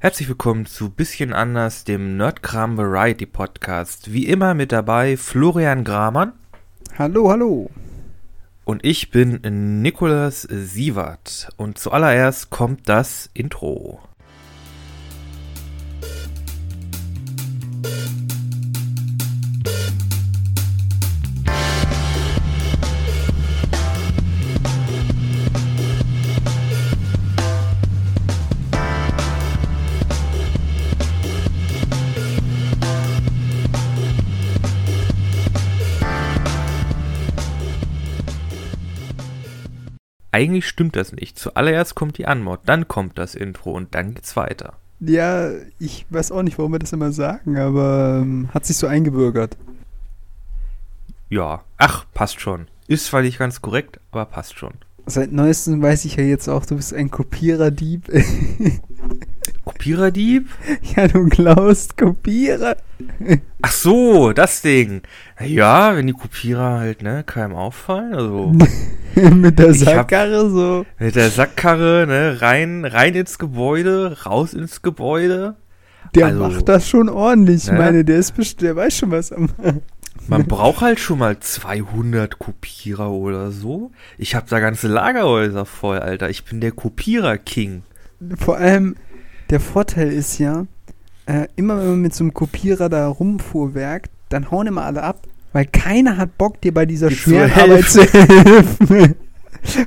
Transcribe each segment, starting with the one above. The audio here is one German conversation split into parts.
Herzlich willkommen zu Bisschen anders, dem Nerdkram Variety Podcast. Wie immer mit dabei Florian Gramann. Hallo, hallo. Und ich bin Nikolas Sievert. Und zuallererst kommt das Intro. Eigentlich stimmt das nicht. Zuallererst kommt die Anmod, dann kommt das Intro und dann geht's weiter. Ja, ich weiß auch nicht, warum wir das immer sagen, aber ähm, hat sich so eingebürgert. Ja, ach, passt schon. Ist zwar nicht ganz korrekt, aber passt schon. Seit neuestem weiß ich ja jetzt auch, du bist ein Kopiererdieb. Kopiererdieb? ja, du klaust Kopierer. Ach so, das Ding. Ja, wenn die Kopierer halt, ne, keinem auffallen, also. mit der Sackkarre hab, so. Mit der Sackkarre, ne, rein, rein ins Gebäude, raus ins Gebäude. Der also, macht das schon ordentlich, ne? meine, der ist bestimmt, der weiß schon was am. Man braucht halt schon mal 200 Kopierer oder so. Ich hab da ganze Lagerhäuser voll, Alter. Ich bin der Kopierer-King. Vor allem, der Vorteil ist ja, äh, immer wenn man mit so einem Kopierer da rumfuhrwerkt, dann hauen immer alle ab, weil keiner hat Bock, dir bei dieser schweren Arbeit zu helfen.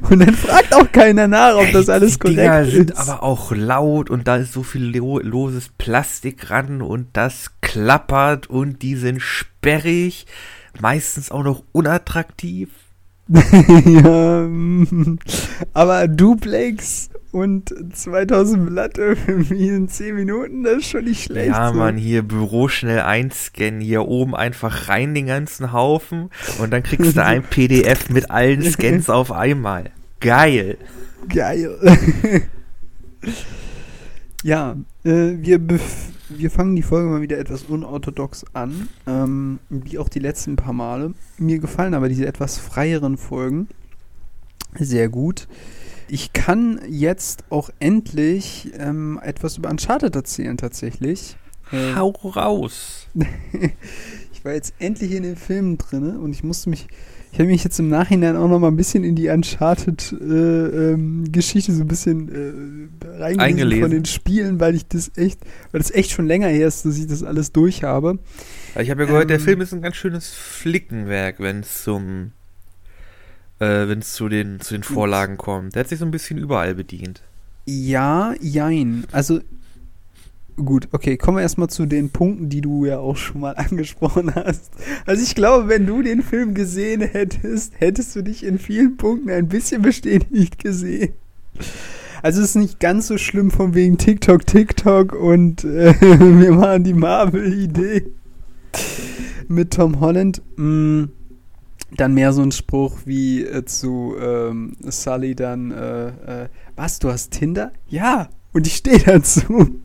Und dann fragt auch keiner nach, ob das alles die korrekt Dinger ist. sind aber auch laut und da ist so viel lo loses Plastik ran und das klappert und die sind sperrig, meistens auch noch unattraktiv. ja, aber Duplex und 2000 Blatt irgendwie in 10 Minuten, das ist schon nicht schlecht. Ja, so. man, hier Büro schnell einscannen, hier oben einfach rein den ganzen Haufen und dann kriegst du ein PDF mit allen Scans auf einmal. Geil. Geil. ja, äh, wir, wir fangen die Folge mal wieder etwas unorthodox an, ähm, wie auch die letzten paar Male. Mir gefallen aber diese etwas freieren Folgen sehr gut ich kann jetzt auch endlich ähm, etwas über Uncharted erzählen, tatsächlich. Äh, Hau raus! ich war jetzt endlich in den Filmen drin und ich musste mich. Ich habe mich jetzt im Nachhinein auch noch mal ein bisschen in die Uncharted-Geschichte äh, ähm, so ein bisschen äh, reingelesen von den Spielen, weil ich das echt, weil das echt schon länger her ist, dass ich das alles durch habe. Ich habe ja gehört, ähm, der Film ist ein ganz schönes Flickenwerk, wenn es zum äh, wenn es zu den, zu den Vorlagen kommt. Der hat sich so ein bisschen überall bedient. Ja, jein. Also, gut, okay, kommen wir erstmal zu den Punkten, die du ja auch schon mal angesprochen hast. Also, ich glaube, wenn du den Film gesehen hättest, hättest du dich in vielen Punkten ein bisschen bestätigt gesehen. Also, es ist nicht ganz so schlimm von wegen TikTok, TikTok und äh, wir machen die Marvel-Idee mit Tom Holland. Mm dann mehr so ein Spruch wie äh, zu ähm, Sully dann, äh, äh, was, du hast Tinder? Ja, und ich stehe dazu.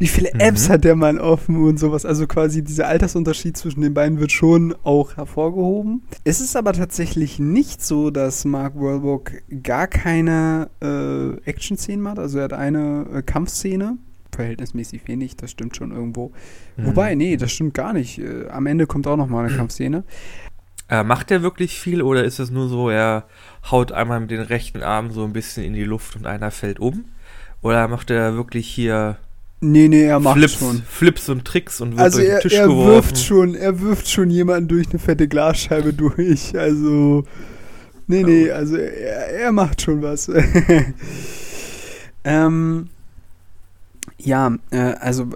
Wie viele mhm. Apps hat der Mann offen und sowas? Also quasi dieser Altersunterschied zwischen den beiden wird schon auch hervorgehoben. Es ist aber tatsächlich nicht so, dass Mark Wahlberg gar keine äh, Action-Szenen macht. Also er hat eine äh, Kampfszene, verhältnismäßig wenig, das stimmt schon irgendwo. Mhm. Wobei, nee, das stimmt gar nicht. Äh, am Ende kommt auch noch mal eine Kampfszene. Äh, macht er wirklich viel oder ist es nur so, er haut einmal mit den rechten Arm so ein bisschen in die Luft und einer fällt um? Oder macht er wirklich hier Nee, nee, er macht Flips, schon. Flips und Tricks und wird also durch er, den Tisch er geworfen. Wirft schon, er wirft schon jemanden durch eine fette Glasscheibe durch. Also, nee, nee, also er, er macht schon was. ähm, ja, äh, also,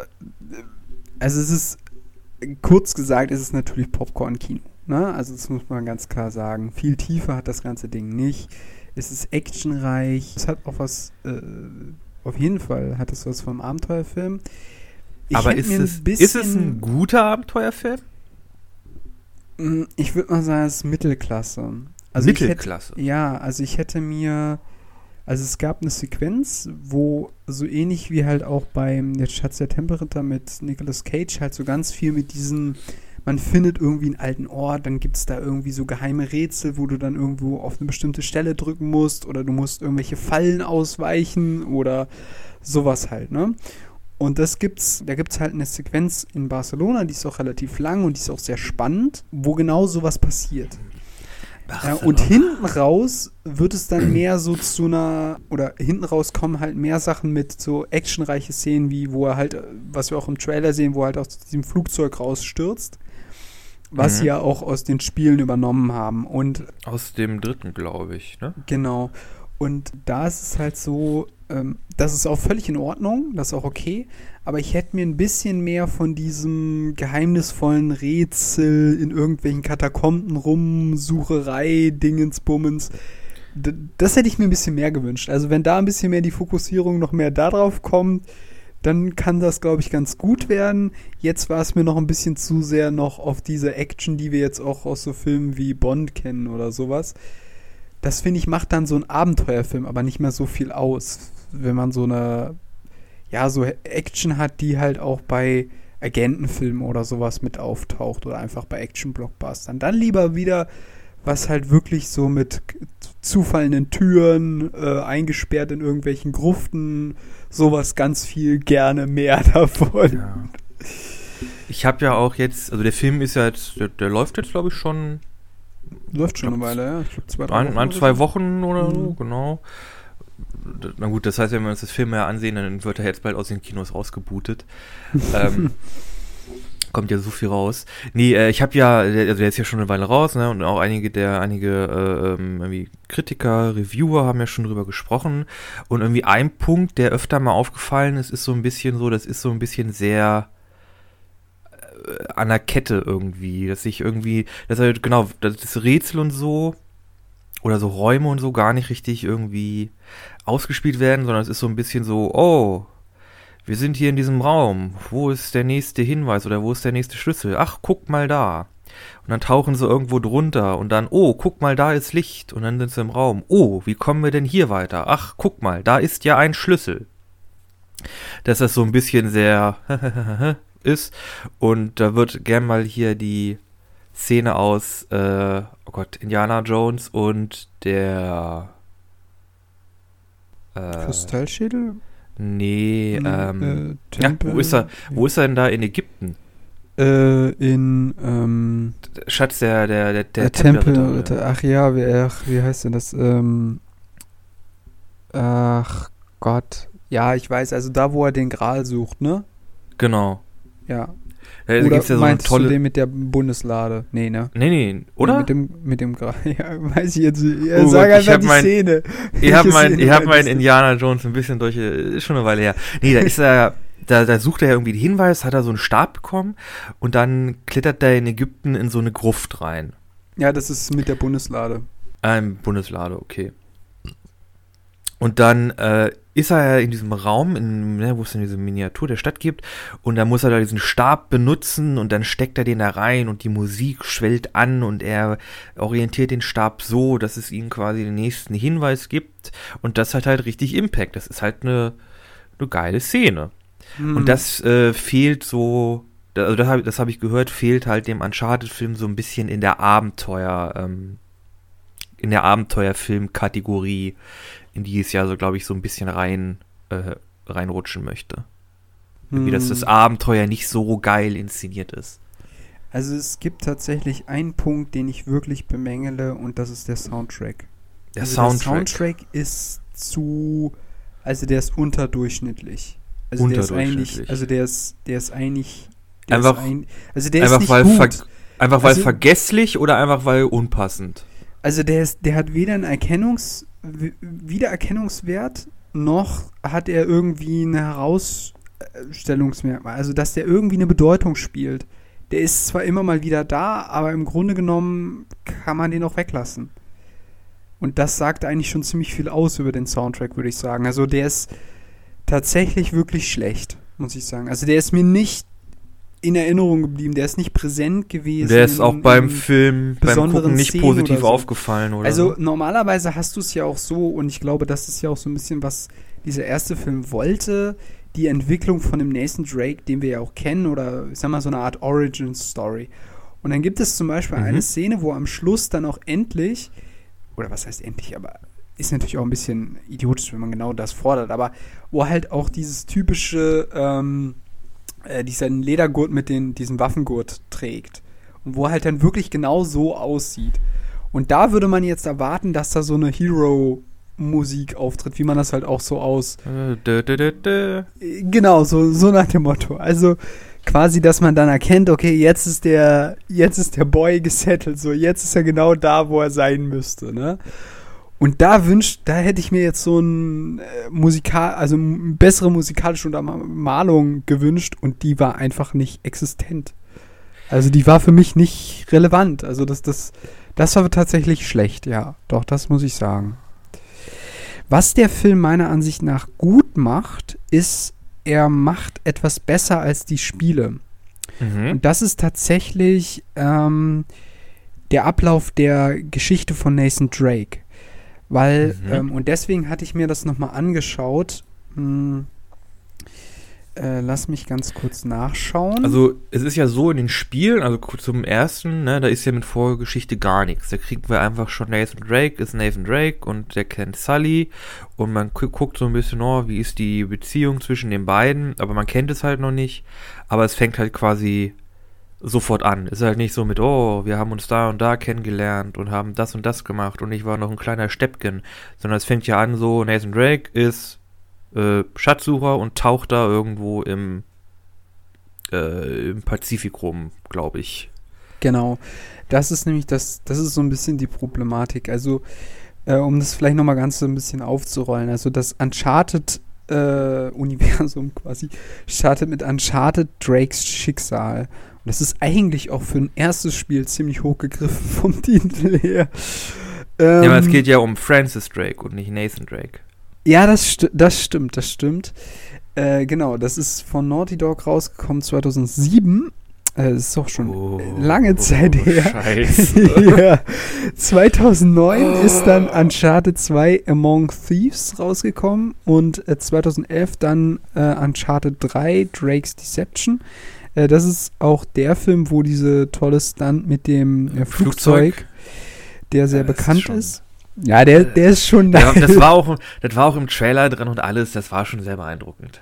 also es ist, kurz gesagt, es ist natürlich Popcorn-Kino. Ne? Also das muss man ganz klar sagen. Viel tiefer hat das ganze Ding nicht. Es ist actionreich. Es hat auch was, äh, auf jeden Fall hat es was vom Abenteuerfilm. Ich Aber ist es, ist es ein guter Abenteuerfilm? Mm, ich würde mal sagen, es ist Mittelklasse. Also Mittelklasse? Hätte, ja, also ich hätte mir, also es gab eine Sequenz, wo so ähnlich wie halt auch beim Der Schatz der Tempelritter mit Nicolas Cage halt so ganz viel mit diesen man findet irgendwie einen alten Ort, dann gibt es da irgendwie so geheime Rätsel, wo du dann irgendwo auf eine bestimmte Stelle drücken musst oder du musst irgendwelche Fallen ausweichen oder sowas halt, ne? Und das gibt's, da gibt es halt eine Sequenz in Barcelona, die ist auch relativ lang und die ist auch sehr spannend, wo genau sowas passiert. Ja, und hinten raus wird es dann mehr so zu einer, oder hinten raus kommen halt mehr Sachen mit so actionreiche Szenen, wie wo er halt, was wir auch im Trailer sehen, wo er halt aus diesem Flugzeug rausstürzt. Was mhm. sie ja auch aus den Spielen übernommen haben. Und aus dem dritten, glaube ich, ne? Genau. Und da ist es halt so, ähm, das ist auch völlig in Ordnung, das ist auch okay, aber ich hätte mir ein bisschen mehr von diesem geheimnisvollen Rätsel in irgendwelchen Katakomben rumsucherei, Dingensbummens, das hätte ich mir ein bisschen mehr gewünscht. Also wenn da ein bisschen mehr die Fokussierung noch mehr darauf kommt, dann kann das, glaube ich, ganz gut werden. Jetzt war es mir noch ein bisschen zu sehr noch auf diese Action, die wir jetzt auch aus so Filmen wie Bond kennen oder sowas. Das finde ich macht dann so ein Abenteuerfilm aber nicht mehr so viel aus wenn man so eine, ja, so Action hat, die halt auch bei Agentenfilmen oder sowas mit auftaucht oder einfach bei Action-Blockbustern. Dann lieber wieder was halt wirklich so mit zufallenden Türen, äh, eingesperrt in irgendwelchen Gruften, sowas ganz viel gerne mehr davon. Ja. Ich habe ja auch jetzt, also der Film ist ja jetzt, der, der läuft jetzt glaube ich schon. Läuft schon eine Weile, ja. Ich glaube zwei, drei ein, Wochen. Ein, zwei Wochen oder so, mhm. genau na gut, das heißt, wenn wir uns das Film ja ansehen, dann wird er jetzt bald aus den Kinos rausgebootet. ähm, kommt ja so viel raus. Nee, äh, ich habe ja, also der ist ja schon eine Weile raus, ne? Und auch einige der, einige äh, ähm, irgendwie Kritiker, Reviewer haben ja schon drüber gesprochen. Und irgendwie ein Punkt, der öfter mal aufgefallen ist, ist so ein bisschen so, das ist so ein bisschen sehr äh, an der Kette irgendwie, dass ich irgendwie, das halt, genau, das Rätsel und so, oder so Räume und so gar nicht richtig irgendwie ausgespielt werden, sondern es ist so ein bisschen so, oh, wir sind hier in diesem Raum, wo ist der nächste Hinweis oder wo ist der nächste Schlüssel? Ach, guck mal da. Und dann tauchen sie irgendwo drunter und dann, oh, guck mal, da ist Licht. Und dann sind sie im Raum. Oh, wie kommen wir denn hier weiter? Ach, guck mal, da ist ja ein Schlüssel. Dass das so ein bisschen sehr ist. Und da wird gern mal hier die Szene aus, äh, oh Gott, Indiana Jones und der äh, Kristallschädel? Nee, hm, ähm, äh, ja, wo ist er? Wo ist er denn da in Ägypten? Äh, in, ähm, Schatz, der, der, der, der, der Tempel, Tempel ach ja, wie, ach, wie heißt denn das? Ähm, ach Gott. Ja, ich weiß, also da, wo er den Gral sucht, ne? Genau. Ja, da gibt's ja so eine tolle. Du den mit der Bundeslade? Nee, ne? Nee, nee, oder? mit dem, mit dem, ja, weiß ich jetzt Ja, oh sag einfach die mein, Szene. Ich habe mein, ich hab mein Indiana Jones ein bisschen durch, ist schon eine Weile her. Nee, da ist er, da, da sucht er irgendwie den Hinweis, hat er so einen Stab bekommen und dann klettert er in Ägypten in so eine Gruft rein. Ja, das ist mit der Bundeslade. Ähm, Bundeslade, okay. Und dann äh, ist er ja in diesem Raum, in, ne, wo es dann diese Miniatur der Stadt gibt, und da muss er da diesen Stab benutzen und dann steckt er den da rein und die Musik schwellt an und er orientiert den Stab so, dass es ihm quasi den nächsten Hinweis gibt und das hat halt richtig Impact. Das ist halt eine, eine geile Szene. Hm. Und das äh, fehlt so, also das habe das hab ich gehört, fehlt halt dem Uncharted-Film so ein bisschen in der Abenteuer, ähm, in der Abenteuerfilm-Kategorie in die es ja so, glaube ich, so ein bisschen rein äh, reinrutschen möchte. Hm. Wie dass das. Abenteuer nicht so geil inszeniert ist. Also es gibt tatsächlich einen Punkt, den ich wirklich bemängele und das ist der Soundtrack. Der also Soundtrack. Der Soundtrack ist zu, also der ist unterdurchschnittlich. Also der ist eigentlich, also der ist, der ist eigentlich, der einfach, ist ein, also der einfach ist nicht weil gut. einfach weil also, vergesslich oder einfach weil unpassend. Also der ist, der hat weder ein Erkennungs Wiedererkennungswert, noch hat er irgendwie eine Herausstellungsmerkmal. Also, dass der irgendwie eine Bedeutung spielt. Der ist zwar immer mal wieder da, aber im Grunde genommen kann man den auch weglassen. Und das sagt eigentlich schon ziemlich viel aus über den Soundtrack, würde ich sagen. Also, der ist tatsächlich wirklich schlecht, muss ich sagen. Also, der ist mir nicht in Erinnerung geblieben. Der ist nicht präsent gewesen. Der ist auch beim Film, beim Gucken nicht Szenen positiv so. aufgefallen, oder? Also normalerweise hast du es ja auch so, und ich glaube, das ist ja auch so ein bisschen, was dieser erste Film wollte, die Entwicklung von dem Nathan Drake, den wir ja auch kennen, oder ich sag mal so eine Art Origin Story. Und dann gibt es zum Beispiel Mhm. eine Szene, wo am Schluss dann auch endlich, oder was heißt endlich, aber ist natürlich auch ein bisschen idiotisch, wenn man genau das fordert, aber wo halt auch dieses typische, ähm, äh, diesen Ledergurt mit den, diesem Waffengurt trägt. Und wo halt dann wirklich genau so aussieht. Und da würde man jetzt erwarten, dass da so eine Hero-Musik auftritt, wie man das halt auch so aus dö, dö, dö. Genau, so, so nach dem Motto. Also quasi, dass man dann erkennt, okay, jetzt ist der, jetzt ist der Boy gesettelt, so jetzt ist er genau da, wo er sein müsste, ne? Und da wünscht, da hätte ich mir jetzt so ein äh, Musikal, also eine bessere musikalische Untermalung gewünscht und die war einfach nicht existent. Also die war für mich nicht relevant. Also das, das, das war tatsächlich schlecht, ja. Doch, das muss ich sagen. Was der Film meiner Ansicht nach gut macht, ist, er macht etwas besser als die Spiele. Mhm. Und das ist tatsächlich ähm, der Ablauf der Geschichte von Nathan Drake. Weil, Mhm. ähm, und deswegen hatte ich mir das nochmal angeschaut. Hm, äh, lass mich ganz kurz nachschauen. Also, es ist ja so in den Spielen, also zum ersten, ne, da ist ja mit Vorgeschichte gar nichts. Da kriegen wir einfach schon Nathan Drake, ist Nathan Drake und der kennt Sully und man gu- guckt so ein bisschen, oh, wie ist die Beziehung zwischen den beiden, aber man kennt es halt noch nicht. Aber es fängt halt quasi sofort an. Ist halt nicht so mit, oh, wir haben uns da und da kennengelernt und haben das und das gemacht und ich war noch ein kleiner Steppken, sondern es fängt ja an so, Nathan Drake ist äh, Schatzsucher und taucht da irgendwo im äh, im Pazifik rum, glaube ich. Genau. Das ist nämlich das, das ist so ein bisschen die Problematik. Also, äh, um das vielleicht nochmal ganz so ein bisschen aufzurollen. Also, das Uncharted-Universum quasi startet mit Uncharted Drakes Schicksal. Und das ist eigentlich auch für ein erstes Spiel ziemlich hochgegriffen vom Titel her. ja, aber es Ähm, geht ja um Francis Drake und nicht Nathan Drake. Ja, das, sti das stimmt, das stimmt. Äh, genau, das ist von Naughty Dog rausgekommen 2007. Äh, das ist auch schon Oh, lange Zeit her. Scheiße. ja. 2009 ist dann Uncharted 2 Among Thieves rausgekommen und äh, 2011 dann äh, Uncharted 3 Drake's Deception. Äh, das ist auch der Film, wo diese tolle Stunt mit dem äh, Flugzeug, Flugzeug? der sehr Ja, bekannt ist. Ja, der, der ist schon ja, nice. das, war auch, das war auch im Trailer drin und alles, das war schon sehr beeindruckend.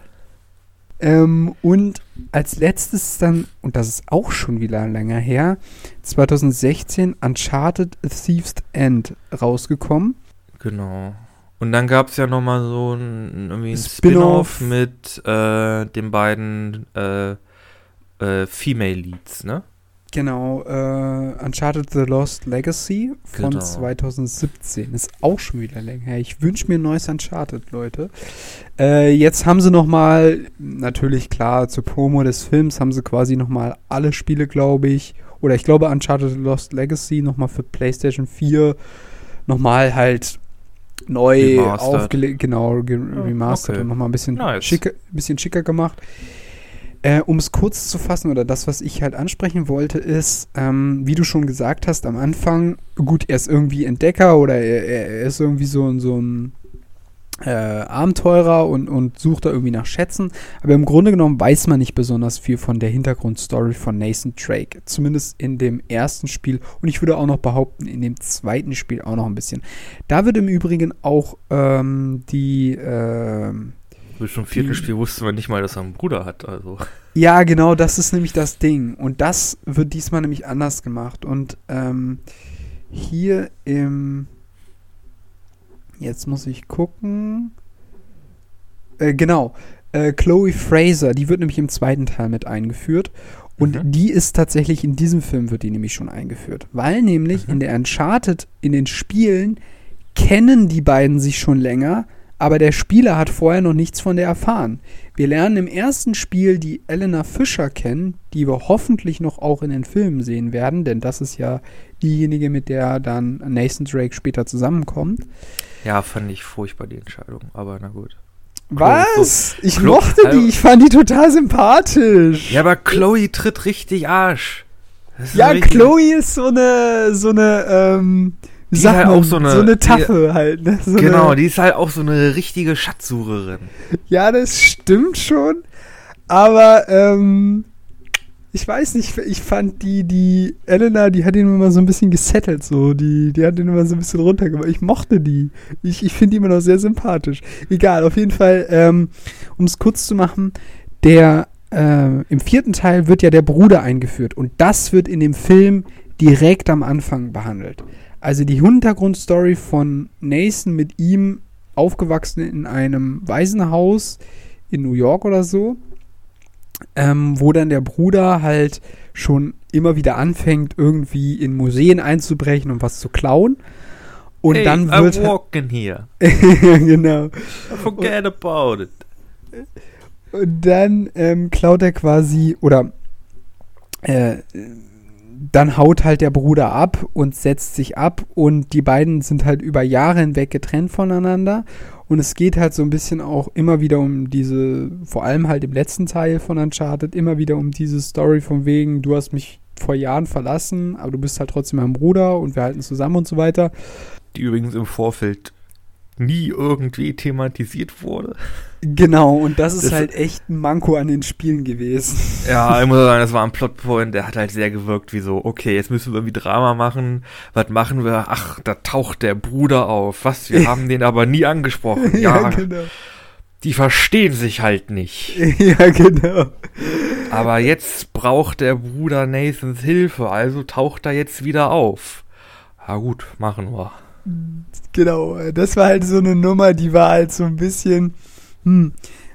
Ähm, und als letztes dann, und das ist auch schon wieder länger her, 2016 Uncharted Thieves End rausgekommen. Genau. Und dann gab es ja nochmal so ein, irgendwie ein Spin-off. Spin-off mit äh, den beiden äh, äh, Female Leads, ne? Genau, äh, Uncharted The Lost Legacy von Genau. 2017. Ist auch schon wieder länger her. Ich wünsche mir ein neues Uncharted, Leute. Äh, jetzt haben sie nochmal, natürlich klar, zur Promo des Films haben sie quasi nochmal alle Spiele, glaube ich, oder ich glaube Uncharted The Lost Legacy nochmal für PlayStation 4 nochmal halt neu aufgelegt, genau, ge Ja, remastered okay. und nochmal ein bisschen, Nice. schicker, bisschen schicker gemacht. Äh, um es kurz zu fassen, oder das, was ich halt ansprechen wollte, ist, ähm, wie du schon gesagt hast, am Anfang, gut, er ist irgendwie Entdecker oder er, er ist irgendwie so, ein- so ein äh, Abenteurer und, und sucht da irgendwie nach Schätzen. Aber im Grunde genommen weiß man nicht besonders viel von der Hintergrundstory von Nathan Drake. Zumindest in dem ersten Spiel. Und ich würde auch noch behaupten, in dem zweiten Spiel auch noch ein bisschen. Da wird im Übrigen auch ähm, die. ähm, Bis zum vierten Spiel wusste man nicht mal, dass er einen Bruder hat. Also. Ja, genau, das ist nämlich das Ding. Und das wird diesmal nämlich anders gemacht. Und ähm, hier im. Jetzt muss ich gucken. Äh, genau. Äh, Chloe Fraser, die wird nämlich im zweiten Teil mit eingeführt. Und Mhm. die ist tatsächlich in diesem Film wird die nämlich schon eingeführt. Weil nämlich Mhm. in der Uncharted, in den Spielen, kennen die beiden sich schon länger, aber der Spieler hat vorher noch nichts von der erfahren. Wir lernen im ersten Spiel die Elena Fischer kennen, die wir hoffentlich noch auch in den Filmen sehen werden, denn das ist ja diejenige, mit der dann Nathan Drake später zusammenkommt. Ja, fand ich furchtbar die Entscheidung, aber na gut. Was? Ich Chlo- mochte Also- die, ich fand die total sympathisch. Ja, aber Chloe tritt richtig Arsch. Ja, Chloe ist so eine, so eine, ähm, Die sagt halt man, auch so eine- so eine Taffe halt, ne? So Genau, eine, die ist halt auch so eine richtige Schatzsucherin. Ja, das stimmt schon. Aber, ähm, ich weiß nicht, ich fand die, die Elena, die hat ihn immer so ein bisschen gesettelt, so. Die, die hat ihn immer so ein bisschen runtergemacht. Ich mochte die. Ich, ich finde die immer noch sehr sympathisch. Egal, auf jeden Fall, ähm, um es kurz zu machen, der, äh, im vierten Teil wird ja der Bruder eingeführt und das wird in dem Film direkt am Anfang behandelt. Also die Hintergrundstory von Nathan mit ihm aufgewachsen in einem Waisenhaus in New York oder so ähm, wo dann der Bruder halt schon immer wieder anfängt, irgendwie in Museen einzubrechen und was zu klauen. Und hey, dann wird. I'm walking here. genau. Forget und, about it. Und dann ähm, klaut er quasi, oder äh, dann haut halt der Bruder ab und setzt sich ab und die beiden sind halt über Jahre hinweg getrennt voneinander und es geht halt so ein bisschen auch immer wieder um diese, vor allem halt im letzten Teil von Uncharted, immer wieder um diese Story von wegen, du hast mich vor Jahren verlassen, aber du bist halt trotzdem mein Bruder und wir halten zusammen und so weiter. Die übrigens im Vorfeld nie irgendwie thematisiert wurde. Genau, und das ist das halt echt ein Manko an den Spielen gewesen. Ja, ich muss sagen, das war ein Plotpoint, der hat halt sehr gewirkt, wie so, okay, jetzt müssen wir irgendwie Drama machen. Was machen wir? Ach, da taucht der Bruder auf. Was? Wir haben den aber nie angesprochen. Ja, ja genau. Die verstehen sich halt nicht. Ja, genau. Aber jetzt braucht der Bruder Nathans Hilfe, also taucht er jetzt wieder auf. Ja gut, machen wir. Genau, das war halt so eine Nummer, die war halt so ein bisschen. Hm.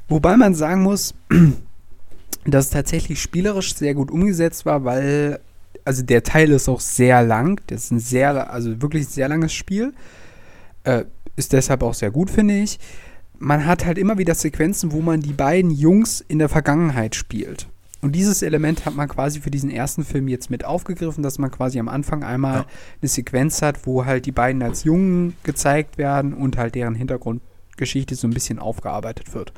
Wobei man sagen muss, dass es tatsächlich spielerisch sehr gut umgesetzt war, weil, also der Teil ist auch sehr lang. Das ist ein sehr, also wirklich sehr langes Spiel. Äh, ist deshalb auch sehr gut, finde ich. Man hat halt immer wieder Sequenzen, wo man die beiden Jungs in der Vergangenheit spielt. Und dieses Element hat man quasi für diesen ersten Film jetzt mit aufgegriffen, dass man quasi am Anfang einmal ja. eine Sequenz hat, wo halt die beiden als Jungen gezeigt werden und halt deren Hintergrundgeschichte so ein bisschen aufgearbeitet wird.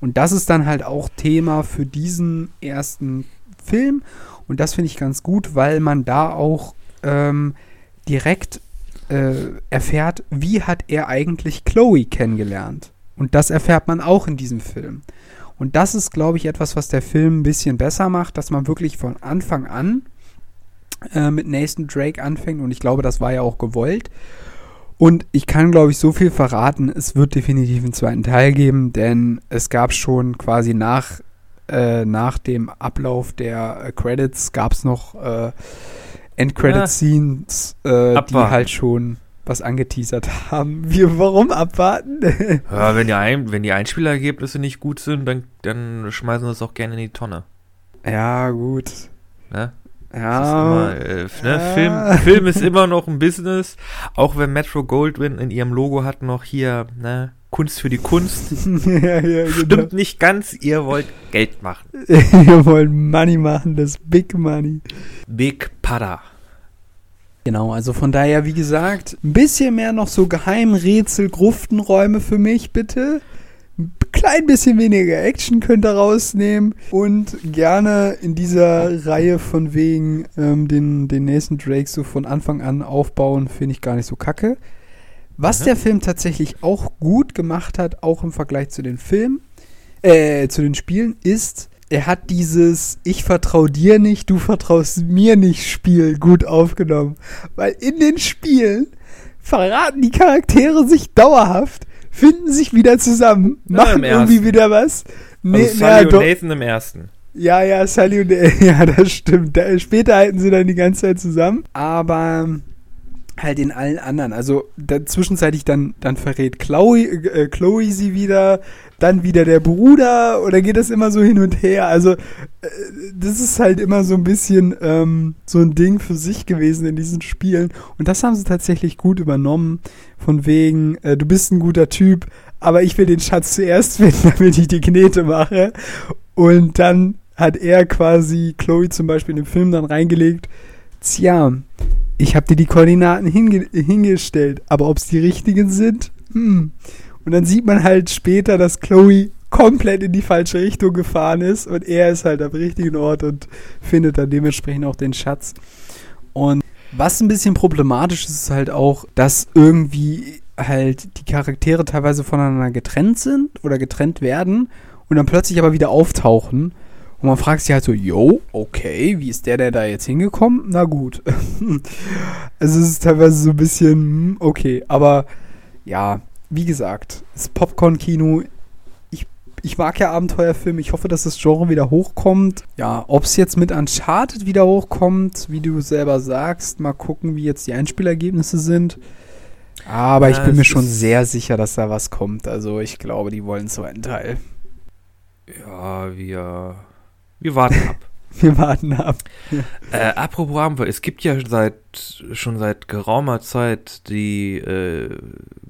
Und das ist dann halt auch Thema für diesen ersten Film. Und das finde ich ganz gut, weil man da auch ähm, direkt äh, erfährt, wie hat er eigentlich Chloe kennengelernt. Und das erfährt man auch in diesem Film. Und das ist, glaube ich, etwas, was der Film ein bisschen besser macht, dass man wirklich von Anfang an äh, mit Nathan Drake anfängt. Und ich glaube, das war ja auch gewollt. Und ich kann, glaube ich, so viel verraten, es wird definitiv einen zweiten Teil geben, denn es gab schon quasi nach, äh, nach dem Ablauf der äh, Credits gab es noch äh, Endcredit-Scenes, äh, die halt schon was angeteasert haben. Wir, warum abwarten? ja, wenn, die Ein wenn die Einspielergebnisse nicht gut sind, dann, dann schmeißen wir es auch gerne in die Tonne. Ja, gut. Ne? Ja. Immer, äh, ne? ja. Film, Film ist immer noch ein Business, auch wenn Metro Goldwyn in ihrem Logo hat noch hier, ne, Kunst für die Kunst. ja, ja, genau. Stimmt nicht ganz, ihr wollt Geld machen. ihr wollt Money machen, das Big Money. Big Pada. Genau, also von daher, wie gesagt, ein bisschen mehr noch so Geheimrätsel, Gruftenräume für mich, bitte. Ein klein bisschen weniger Action könnt ihr rausnehmen und gerne in dieser Reihe von wegen ähm, den, den nächsten Drake so von Anfang an aufbauen, finde ich gar nicht so kacke. Was mhm. der Film tatsächlich auch gut gemacht hat, auch im Vergleich zu den Filmen, äh, zu den Spielen, ist, er hat dieses Ich vertraue dir nicht, du vertraust mir nicht Spiel gut aufgenommen. Weil in den Spielen verraten die Charaktere sich dauerhaft, finden sich wieder zusammen, ja, machen irgendwie wieder was. Nee, also Sully na, und Nathan im ersten. Ja, ja, Sally und ja, das stimmt. Später halten sie dann die ganze Zeit zusammen. Aber halt in allen anderen. Also da, zwischenzeitlich dann, dann verrät Chloe, äh, Chloe sie wieder, dann wieder der Bruder oder geht das immer so hin und her? Also äh, das ist halt immer so ein bisschen ähm, so ein Ding für sich gewesen in diesen Spielen. Und das haben sie tatsächlich gut übernommen. Von wegen, äh, du bist ein guter Typ, aber ich will den Schatz zuerst finden, damit ich die Knete mache. Und dann hat er quasi Chloe zum Beispiel in den Film dann reingelegt, tja, ich habe dir die Koordinaten hinge hingestellt, aber ob es die richtigen sind? Hm. Und dann sieht man halt später, dass Chloe komplett in die falsche Richtung gefahren ist und er ist halt am richtigen Ort und findet dann dementsprechend auch den Schatz. Und was ein bisschen problematisch ist, ist halt auch, dass irgendwie halt die Charaktere teilweise voneinander getrennt sind oder getrennt werden und dann plötzlich aber wieder auftauchen Und man fragt sich halt so, yo, okay, wie ist der denn da jetzt hingekommen? Na gut. also es ist teilweise so ein bisschen, hm, okay, aber ja, wie gesagt, das Popcorn-Kino, ich, ich mag ja Abenteuerfilme, ich hoffe, dass das Genre wieder hochkommt. Ja, ob es jetzt mit Uncharted wieder hochkommt, wie du selber sagst, mal gucken, wie jetzt die Einspielergebnisse sind. Aber ja, ich bin mir schon sehr sicher, dass da was kommt. Also ich glaube, die wollen so einen Teil. Ja, wir wir warten ab. Wir warten ab. Äh, apropos Abenteuer, es gibt ja seit schon seit geraumer Zeit die äh,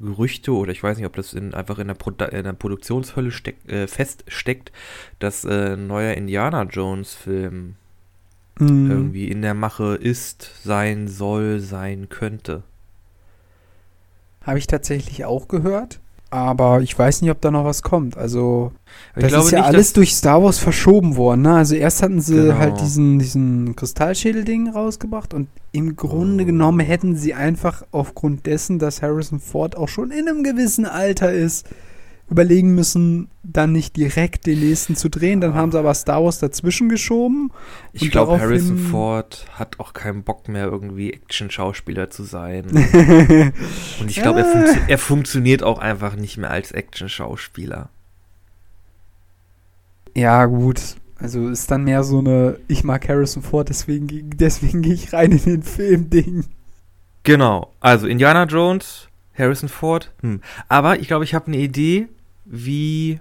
Gerüchte, oder ich weiß nicht, ob das in, einfach in der, Produ in der Produktionshölle steck, äh, feststeckt, dass äh, ein neuer Indiana Jones-Film mm. irgendwie in der Mache ist, sein soll, sein könnte. Habe ich tatsächlich auch gehört. Aber ich weiß nicht, ob da noch was kommt. Also, das ist ja nicht, alles durch Star Wars verschoben worden. Ne? Also, erst hatten sie genau. halt diesen, diesen Kristallschädel-Ding rausgebracht und im Grunde oh. genommen hätten sie einfach aufgrund dessen, dass Harrison Ford auch schon in einem gewissen Alter ist, überlegen müssen, dann nicht direkt den nächsten zu drehen. Dann haben sie aber Star Wars dazwischen geschoben. Ich glaube, Harrison Ford hat auch keinen Bock mehr, irgendwie Action-Schauspieler zu sein. Und ich glaube, er, funktio er funktioniert auch einfach nicht mehr als Action-Schauspieler. Ja, gut. Also ist dann mehr so eine, ich mag Harrison Ford, deswegen, deswegen gehe ich rein in den Film-Ding. Genau. Also Indiana Jones, Harrison Ford. Hm. Aber ich glaube, ich habe eine Idee, wie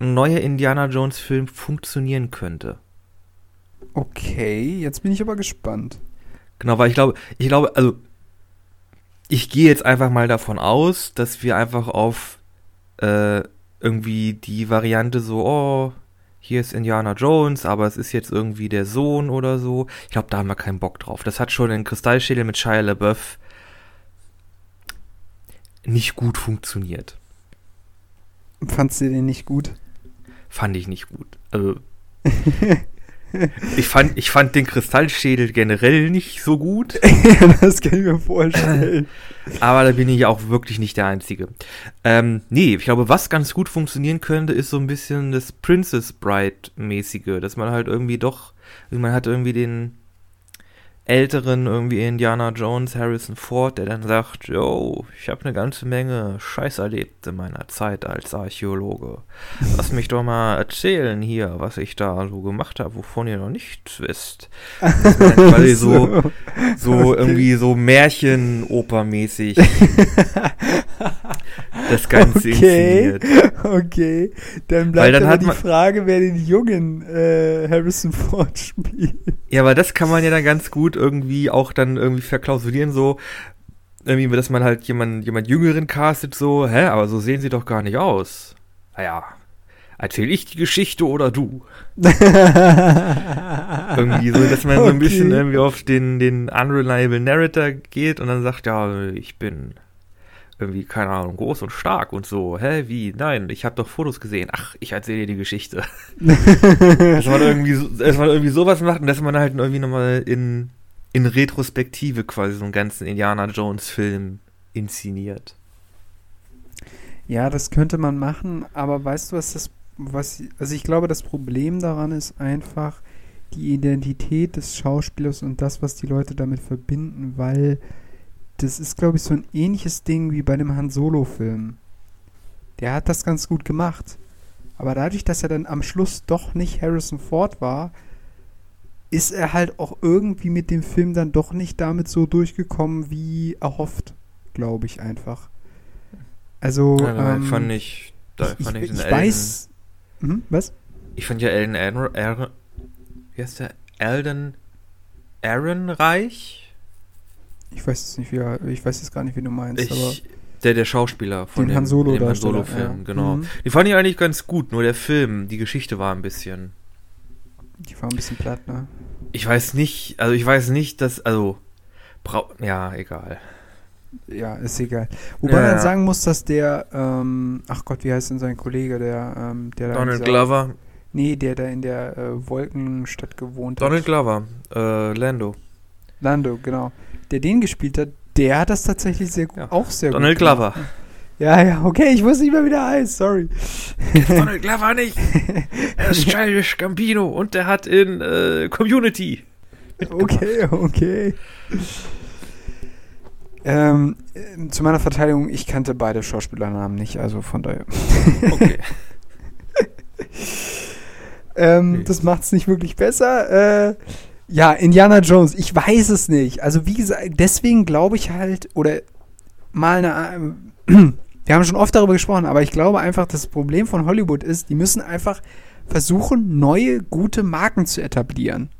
ein neuer Indiana Jones Film funktionieren könnte. Okay, jetzt bin ich aber gespannt. Genau, weil ich glaube, ich glaube, also ich gehe jetzt einfach mal davon aus, dass wir einfach auf äh, irgendwie die Variante so, oh, hier ist Indiana Jones, aber es ist jetzt irgendwie der Sohn oder so. Ich glaube, da haben wir keinen Bock drauf. Das hat schon in Kristallschädel mit Shia LaBeouf nicht gut funktioniert. Fandst du den nicht gut? Fand ich nicht gut. Also. ich, fand, ich fand den Kristallschädel generell nicht so gut. das kann ich mir vorstellen. Aber da bin ich auch wirklich nicht der Einzige. Ähm, nee, ich glaube, was ganz gut funktionieren könnte, ist so ein bisschen das Princess Bride-mäßige, dass man halt irgendwie doch, man hat irgendwie den, älteren irgendwie Indiana Jones, Harrison Ford, der dann sagt, yo, ich habe eine ganze Menge Scheiß erlebt in meiner Zeit als Archäologe. Lass mich doch mal erzählen hier, was ich da so gemacht habe, wovon ihr noch nichts wisst. Weil so, so okay. irgendwie so Märchenopermäßig das Ganze okay. inszeniert. Okay, dann bleibt dann aber die Frage, wer den jungen äh, Harrison Ford spielt. Ja, aber das kann man ja dann ganz gut irgendwie auch dann irgendwie verklausulieren, so irgendwie, dass man halt jemand, jemand Jüngeren castet, so, hä, aber so sehen sie doch gar nicht aus. Naja, erzähl ich die Geschichte oder du? irgendwie so, dass man okay. so ein bisschen irgendwie auf den, den unreliable Narrator geht und dann sagt, ja, ich bin irgendwie, keine Ahnung, groß und stark und so. Hä, wie? Nein, ich habe doch Fotos gesehen. Ach, ich erzähle dir die Geschichte. dass man irgendwie, dass man irgendwie sowas macht und dass man halt irgendwie nochmal in, in Retrospektive quasi so einen ganzen Indiana Jones Film inszeniert. Ja, das könnte man machen, aber weißt du, was das, was, also ich glaube, das Problem daran ist einfach die Identität des Schauspielers und das, was die Leute damit verbinden, weil das ist, glaube ich, so ein ähnliches Ding wie bei dem Han Solo-Film. Der hat das ganz gut gemacht. Aber dadurch, dass er dann am Schluss doch nicht Harrison Ford war, ist er halt auch irgendwie mit dem Film dann doch nicht damit so durchgekommen, wie erhofft, glaube ich einfach. Also, ja, ähm, fand ich, da fand ich, ich, ich weiß, hm, was? Ich fand ja Ellen Aaron, wie heißt der? Elden Ehrenreich? Ich weiß es nicht, wie er, ich weiß jetzt gar nicht, wie du meinst, ich, aber. Der, der Schauspieler von den dem, Han Solo, dem Han Solo Film, ja. genau. Mhm. Die fand ich eigentlich ganz gut, nur der Film, die Geschichte war ein bisschen. Die war ein bisschen platt, ne? Ich weiß nicht, also ich weiß nicht, dass, also, brau ja, egal. Ja, ist egal. Wobei ja. man sagen muss, dass der, ähm, ach Gott, wie heißt denn sein Kollege, der, ähm, der Donald Glover. Nee, der da in der äh, Wolkenstadt gewohnt Donald hat. Donald Glover, äh, Lando. Lando, genau der den gespielt hat, der hat das tatsächlich sehr gut, ja. auch sehr Donald gut Donald Glover. Ja, ja, okay, ich wusste nicht mehr, wie der heißt, sorry. Donald Glover nicht. Er ist Childish Gambino und der hat in äh, Community. Okay, okay. Ähm, äh, zu meiner Verteidigung, ich kannte beide Schauspielernamen nicht, also von daher. Okay. ähm, Nee. Das macht es nicht wirklich besser. Äh, ja, Indiana Jones, ich weiß es nicht. Also wie gesagt, deswegen glaube ich halt, oder mal eine, wir haben schon oft darüber gesprochen, aber ich glaube einfach, das Problem von Hollywood ist, die müssen einfach versuchen, neue, gute Marken zu etablieren.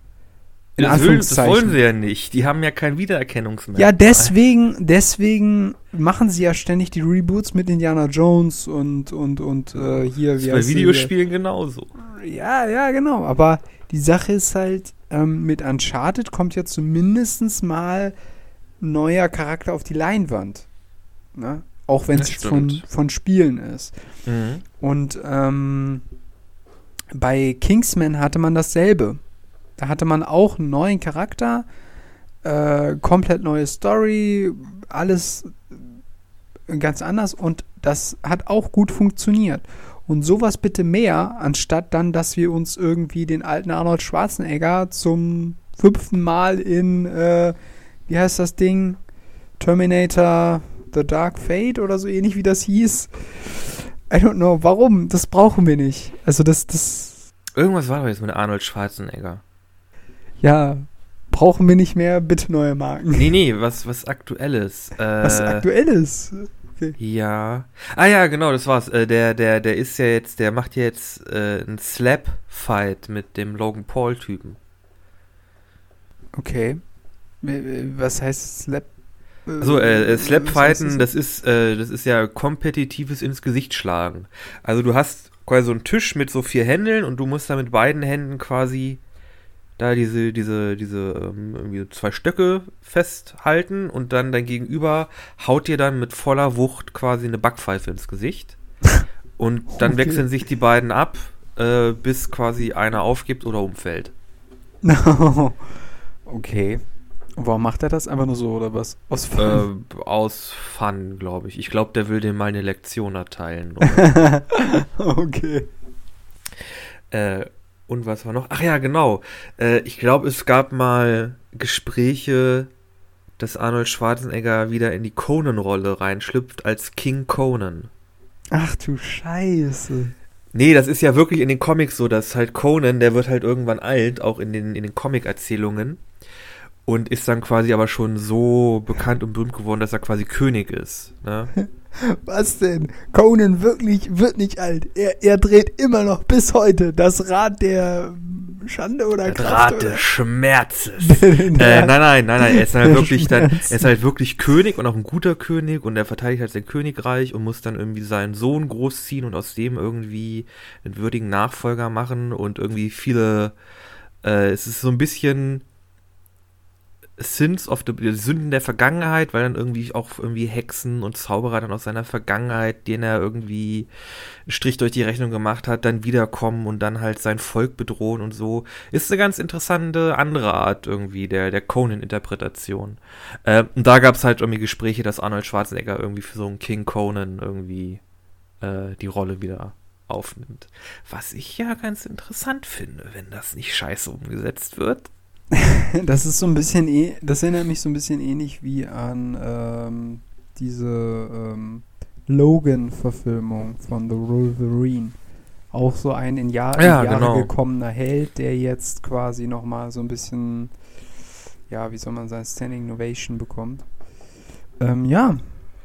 In Das, will, das Anführungszeichen. wollen sie ja nicht. Die haben ja kein Wiedererkennungsmerkmal. Ja, deswegen, deswegen machen sie ja ständig die Reboots mit Indiana Jones und, und, und äh, hier, Das wie ist bei Videospielen genauso. hier? Ja, ja, genau. Aber die Sache ist halt, ähm, mit Uncharted kommt ja zumindest mal neuer Charakter auf die Leinwand. Ne? Auch wenn es von, von Spielen ist. Mhm. Und ähm, bei Kingsman hatte man dasselbe. Da hatte man auch einen neuen Charakter, äh, komplett neue Story, alles ganz anders und das hat auch gut funktioniert. Und sowas bitte mehr, anstatt dann, dass wir uns irgendwie den alten Arnold Schwarzenegger zum fünften Mal in, äh, wie heißt das Ding? Terminator The Dark Fate oder so ähnlich wie das hieß. I don't know, warum? Das brauchen wir nicht. Also das, das, Irgendwas war doch jetzt mit Arnold Schwarzenegger. ja, brauchen wir nicht mehr, bitte neue Marken. Nee, nee, was, was Aktuelles. Äh, Was aktuell ist. Ja. Ah ja, genau, das war's. Äh, der, der, der ist ja jetzt, der macht ja jetzt äh, einen Slap-Fight mit dem Logan Paul-Typen. Okay. Was heißt Slap? Also äh, äh, Slap-Fighten, das ist, äh, das ist ja kompetitives ins Gesicht schlagen. Also du hast quasi so einen Tisch mit so vier Händeln und du musst da mit beiden Händen quasi da diese, diese, diese ähm, irgendwie zwei Stöcke festhalten und dann dein Gegenüber haut dir dann mit voller Wucht quasi eine Backpfeife ins Gesicht. Und dann Okay. wechseln sich die beiden ab, äh, bis quasi einer aufgibt oder umfällt. okay. Warum macht er das? Einfach nur so oder was? Aus Äh, Fun. aus Fun, glaube ich. Ich glaube, der will dem mal eine Lektion erteilen. Okay. Äh, und was war noch? Ach ja, genau. Äh, ich glaube, es gab mal Gespräche, dass Arnold Schwarzenegger wieder in die Conan-Rolle reinschlüpft als King Conan. Ach du Scheiße. Nee, das ist ja wirklich in den Comics so, dass halt Conan, der wird halt irgendwann alt, auch in den, in den Comic-Erzählungen. Und ist dann quasi aber schon so bekannt und berühmt geworden, dass er quasi König ist. Ne? Was denn? Conan wirklich wird nicht alt. Er, er dreht immer noch bis heute das Rad der Schande oder Kraft. Rat des Schmerzes. oder? Äh, nein, nein, nein, nein, er ist halt wirklich dann, er ist halt wirklich König und auch ein guter König und er verteidigt halt sein Königreich und muss dann irgendwie seinen Sohn großziehen und aus dem irgendwie einen würdigen Nachfolger machen und irgendwie viele, äh, es ist so ein bisschen Sins of the die Sünden der Vergangenheit, weil dann irgendwie auch irgendwie Hexen und Zauberer dann aus seiner Vergangenheit, denen er irgendwie einen Strich durch die Rechnung gemacht hat, dann wiederkommen und dann halt sein Volk bedrohen und so. Ist eine ganz interessante andere Art irgendwie der, der Conan-Interpretation. Äh, und da gab es halt irgendwie Gespräche, dass Arnold Schwarzenegger irgendwie für so einen King Conan irgendwie äh, die Rolle wieder aufnimmt. Was ich ja ganz interessant finde, wenn das nicht scheiße umgesetzt wird. Das ist so ein bisschen, eh, das erinnert mich so ein bisschen ähnlich wie an ähm, diese ähm, Logan-Verfilmung von The Wolverine. Auch so ein in, Jahr, Ja, in Jahre genau. gekommener Held, der jetzt quasi nochmal so ein bisschen, ja, wie soll man sagen, Standing Innovation bekommt. Ähm, ja,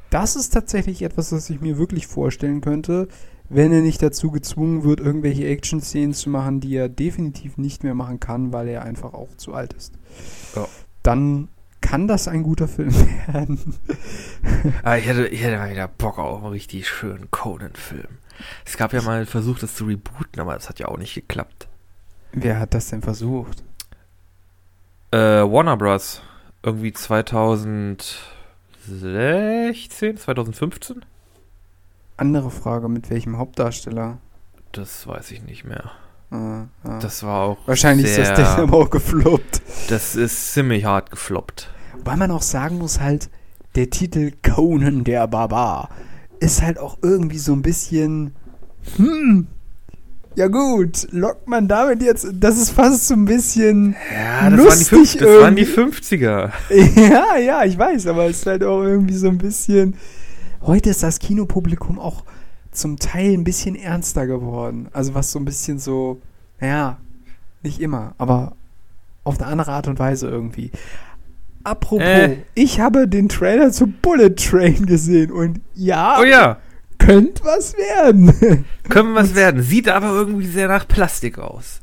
das ist tatsächlich etwas, was ich mir wirklich vorstellen könnte, wenn er nicht dazu gezwungen wird, irgendwelche Action-Szenen zu machen, die er definitiv nicht mehr machen kann, weil er einfach auch zu alt ist. Ja. Dann kann das ein guter Film werden. Aber ich hätte, ich hätte mal wieder Bock auf einen richtig schönen Conan-Film. Es gab ja mal einen Versuch, das zu rebooten, aber das hat ja auch nicht geklappt. Wer hat das denn versucht? Äh, Warner Bros. Irgendwie 2016, 2015? Andere Frage, mit welchem Hauptdarsteller? Das weiß ich nicht mehr. Ah, ah. Das war auch Wahrscheinlich ist das sehr, Ding aber auch gefloppt. Das ist ziemlich hart gefloppt. Wobei man auch sagen muss, halt, der Titel Conan der Barbar ist halt auch irgendwie so ein bisschen, hm, ja gut, lockt man damit jetzt, das ist fast so ein bisschen Ja, das, lustig waren, die fünf, das waren die irgendwie. 50er. Ja, ja, ich weiß, aber es ist halt auch irgendwie so ein bisschen. Heute ist das Kinopublikum auch zum Teil ein bisschen ernster geworden. Also was so ein bisschen so, naja, nicht immer, aber auf eine andere Art und Weise irgendwie. Apropos, Äh. ich habe den Trailer zu Bullet Train gesehen und ja, Oh ja, könnte was werden. können was werden. Sieht aber irgendwie sehr nach Plastik aus.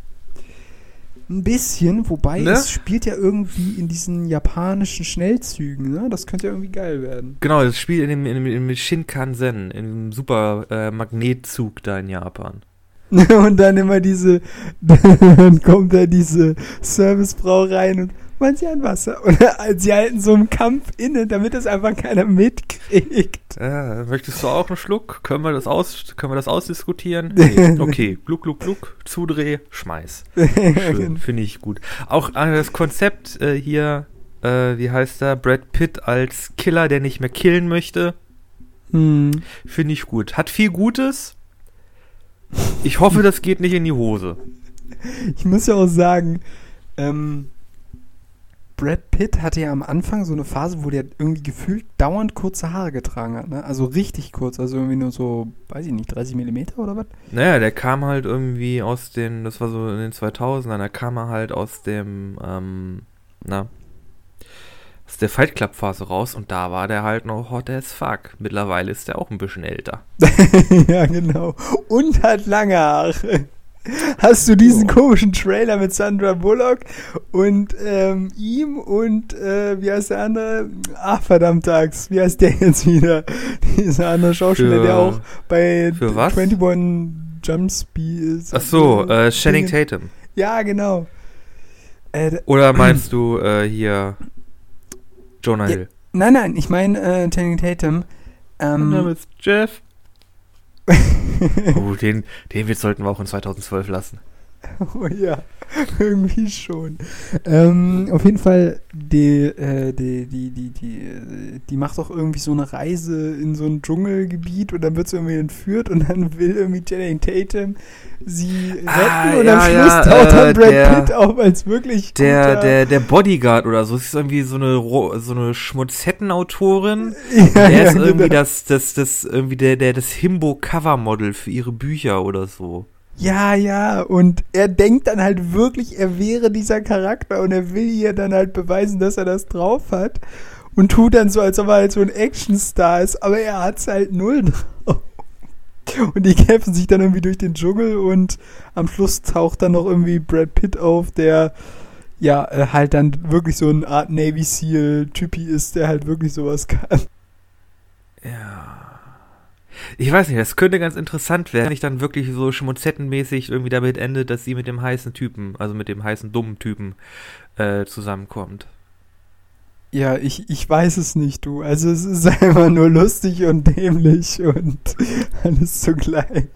Ein bisschen, wobei Ne? es spielt ja irgendwie in diesen japanischen Schnellzügen, ne? Das könnte ja irgendwie geil werden. Genau, das Spiel in dem, in dem, in Shinkansen, in dem super äh, Magnetzug da in Japan. Und dann immer diese, dann kommt da diese Servicefrau rein und wollen Sie ein Wasser? Und sie halten so einen Kampf inne, damit das einfach keiner mitkriegt. Äh, möchtest du auch einen Schluck? Können wir das, aus, können wir das ausdiskutieren? Nee. Okay, gluck, gluck, gluck, Zudreh, schmeiß. Schön, finde ich gut. Auch äh, das Konzept äh, hier, äh, wie heißt er, Brad Pitt als Killer, der nicht mehr killen möchte, hm. finde ich gut. Hat viel Gutes. Ich hoffe, das geht nicht in die Hose. Ich muss ja auch sagen, ähm, Brad Pitt hatte ja am Anfang so eine Phase, wo der irgendwie gefühlt dauernd kurze Haare getragen hat, ne? Also richtig kurz, also irgendwie nur so, weiß ich nicht, 30 Millimeter oder was? Naja, der kam halt irgendwie aus den, das war so in den 2000ern, da kam er halt aus dem, ähm, na, aus der Fight Club Phase raus und da war der halt noch hot as fuck. Mittlerweile ist der auch ein bisschen älter. ja, genau. Und hat lange Haare. Hast du diesen Oh. komischen Trailer mit Sandra Bullock und ähm, ihm und äh, wie heißt der andere? Ach, verdammt Axt, wie heißt der jetzt wieder? Dieser andere Schauspieler, Für- der auch bei für was? 21 Jump Speed ist. Ach so, äh, Channing Tatum. Ja, genau. Äh, Oder meinst du äh, hier Jonah Ja, Hill? nein, nein, ich meine äh, Channing Tatum. Mein Name Ähm, ist Jeff. Oh, den, den Witz sollten wir auch in 2012 lassen. Oh ja, irgendwie schon. Ähm, auf jeden Fall, die, äh, die, die, die, die, die macht auch irgendwie so eine Reise in so ein Dschungelgebiet und dann wird sie irgendwie entführt und dann will irgendwie Channing Tatum sie retten Ah, und ja, am Schluss ja, taucht dann äh, Brad der- Pitt auf als wirklich Der, guter, der, der Bodyguard oder so, das ist irgendwie so eine, so eine Schmutzhettenautorin. ja, Der ja, ist irgendwie genau. das, das, das, irgendwie der, der, das Himbo-Cover-Model für ihre Bücher oder so. Ja, ja, und er denkt dann halt wirklich, er wäre dieser Charakter und er will ihr dann halt beweisen, dass er das drauf hat und tut dann so, als ob er halt so ein Actionstar ist, aber er hat's halt null drauf. Und die kämpfen sich dann irgendwie durch den Dschungel und am Schluss taucht dann noch irgendwie Brad Pitt auf, der ja äh, halt dann wirklich so eine Art Navy Seal Typi ist, der halt wirklich sowas kann. Ja. Ich weiß nicht, das könnte ganz interessant werden, wenn ich dann wirklich so schmutzettenmäßig irgendwie damit endet, dass sie mit dem heißen Typen, also mit dem heißen dummen Typen, äh, zusammenkommt. Ja, ich, ich weiß es nicht, du. Also es ist einfach nur lustig und dämlich und alles zugleich.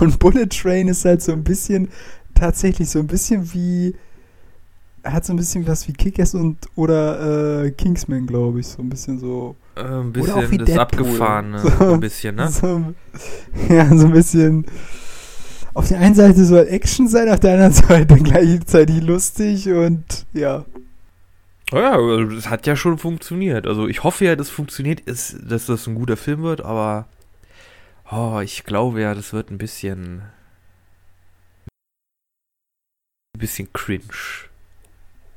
Und Bullet Train ist halt so ein bisschen, tatsächlich so ein bisschen wie, hat so ein bisschen was wie Kick-Ass und oder äh, Kingsman, glaube ich. So ein bisschen so. Äh, ein Oder auch wie bisschen das Deadpool. Abgefahrene, So. ein bisschen, ne? So, ja, so ein bisschen auf der einen Seite soll Action sein, auf der anderen Seite gleichzeitig lustig und ja. Oh ja, also das hat ja schon funktioniert. Also ich hoffe ja, das funktioniert, ist, dass das ein guter Film wird, aber oh, ich glaube ja, das wird ein bisschen ein bisschen cringe.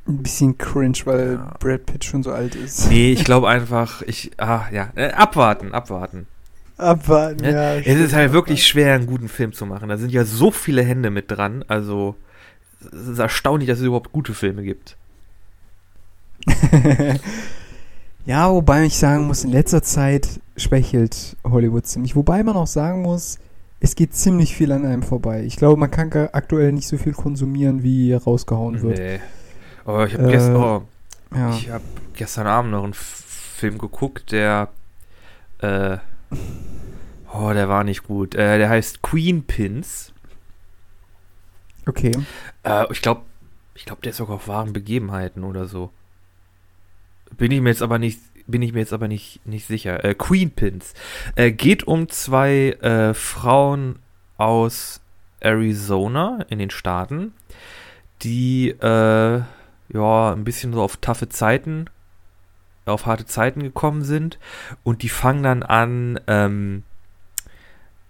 Ein bisschen cringe, weil Ja. Brad Pitt schon so alt ist. Nee, ich glaube einfach, ich ah ja, äh, abwarten, abwarten. Abwarten, Ne? ja. es ist halt wirklich schwer, einen guten Film zu machen. Da sind ja so viele Hände mit dran. Also es ist erstaunlich, dass es überhaupt gute Filme gibt. abwarten. ja, wobei ich sagen muss, in letzter Zeit schwächelt Hollywood ziemlich. Wobei man auch sagen muss, es geht ziemlich viel an einem vorbei. Ich glaube, man kann aktuell nicht so viel konsumieren, wie rausgehauen wird. Nee. Oh, ich habe Äh, gestern, oh, Ja. Habe gestern Abend noch einen Film geguckt, der äh, oh, der war nicht gut. Äh, der heißt Queen Pins. Okay. Äh, ich glaube, ich glaube, der ist sogar auf wahren Begebenheiten oder so. Bin ich mir jetzt aber nicht bin ich mir jetzt aber nicht, nicht sicher. Äh, Queen Pins. Äh, geht um zwei äh, Frauen aus Arizona in den Staaten, die äh, ja ein bisschen so auf taffe Zeiten, auf harte Zeiten gekommen sind und die fangen dann an, ähm,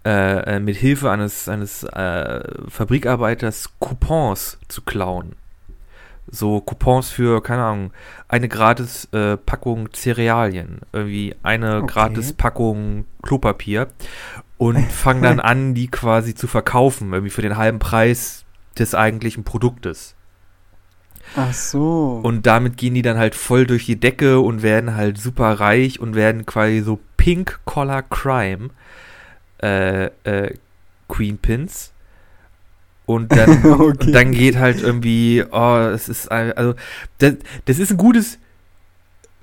äh, äh mit Hilfe eines, eines äh, Fabrikarbeiters Coupons zu klauen. So Coupons für, keine Ahnung, eine gratis äh, Packung Cerealien, irgendwie eine Okay. gratis Packung Klopapier und fangen dann an, die quasi zu verkaufen, irgendwie für den halben Preis des eigentlichen Produktes. Ach so. Und damit gehen die dann halt voll durch die Decke und werden halt super reich und werden quasi so Pink Collar Crime äh, äh, Queen Pins. Und dann, Okay. und dann geht halt irgendwie, oh, es ist, ein- also, das, das ist ein gutes,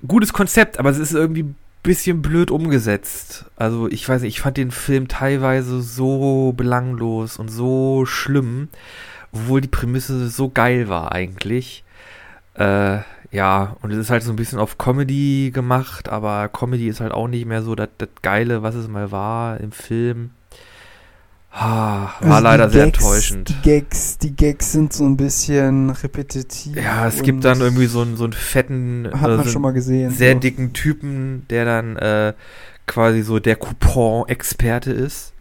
gutes Konzept, aber es ist irgendwie ein bisschen blöd umgesetzt. Also, ich weiß nicht, ich fand den Film teilweise so belanglos und so schlimm, obwohl die Prämisse so geil war eigentlich. Äh, ja, und es ist halt so ein bisschen auf Comedy gemacht, aber Comedy ist halt auch nicht mehr so das Geile, was es mal war im Film. Ah, war Also leider die sehr Gags, enttäuschend. Die Gags, die Gags sind so ein bisschen repetitiv. Ja, es gibt dann irgendwie so einen, so einen fetten, äh, so gesehen. sehr so. dicken Typen, der dann äh, quasi so der Coupon-Experte ist.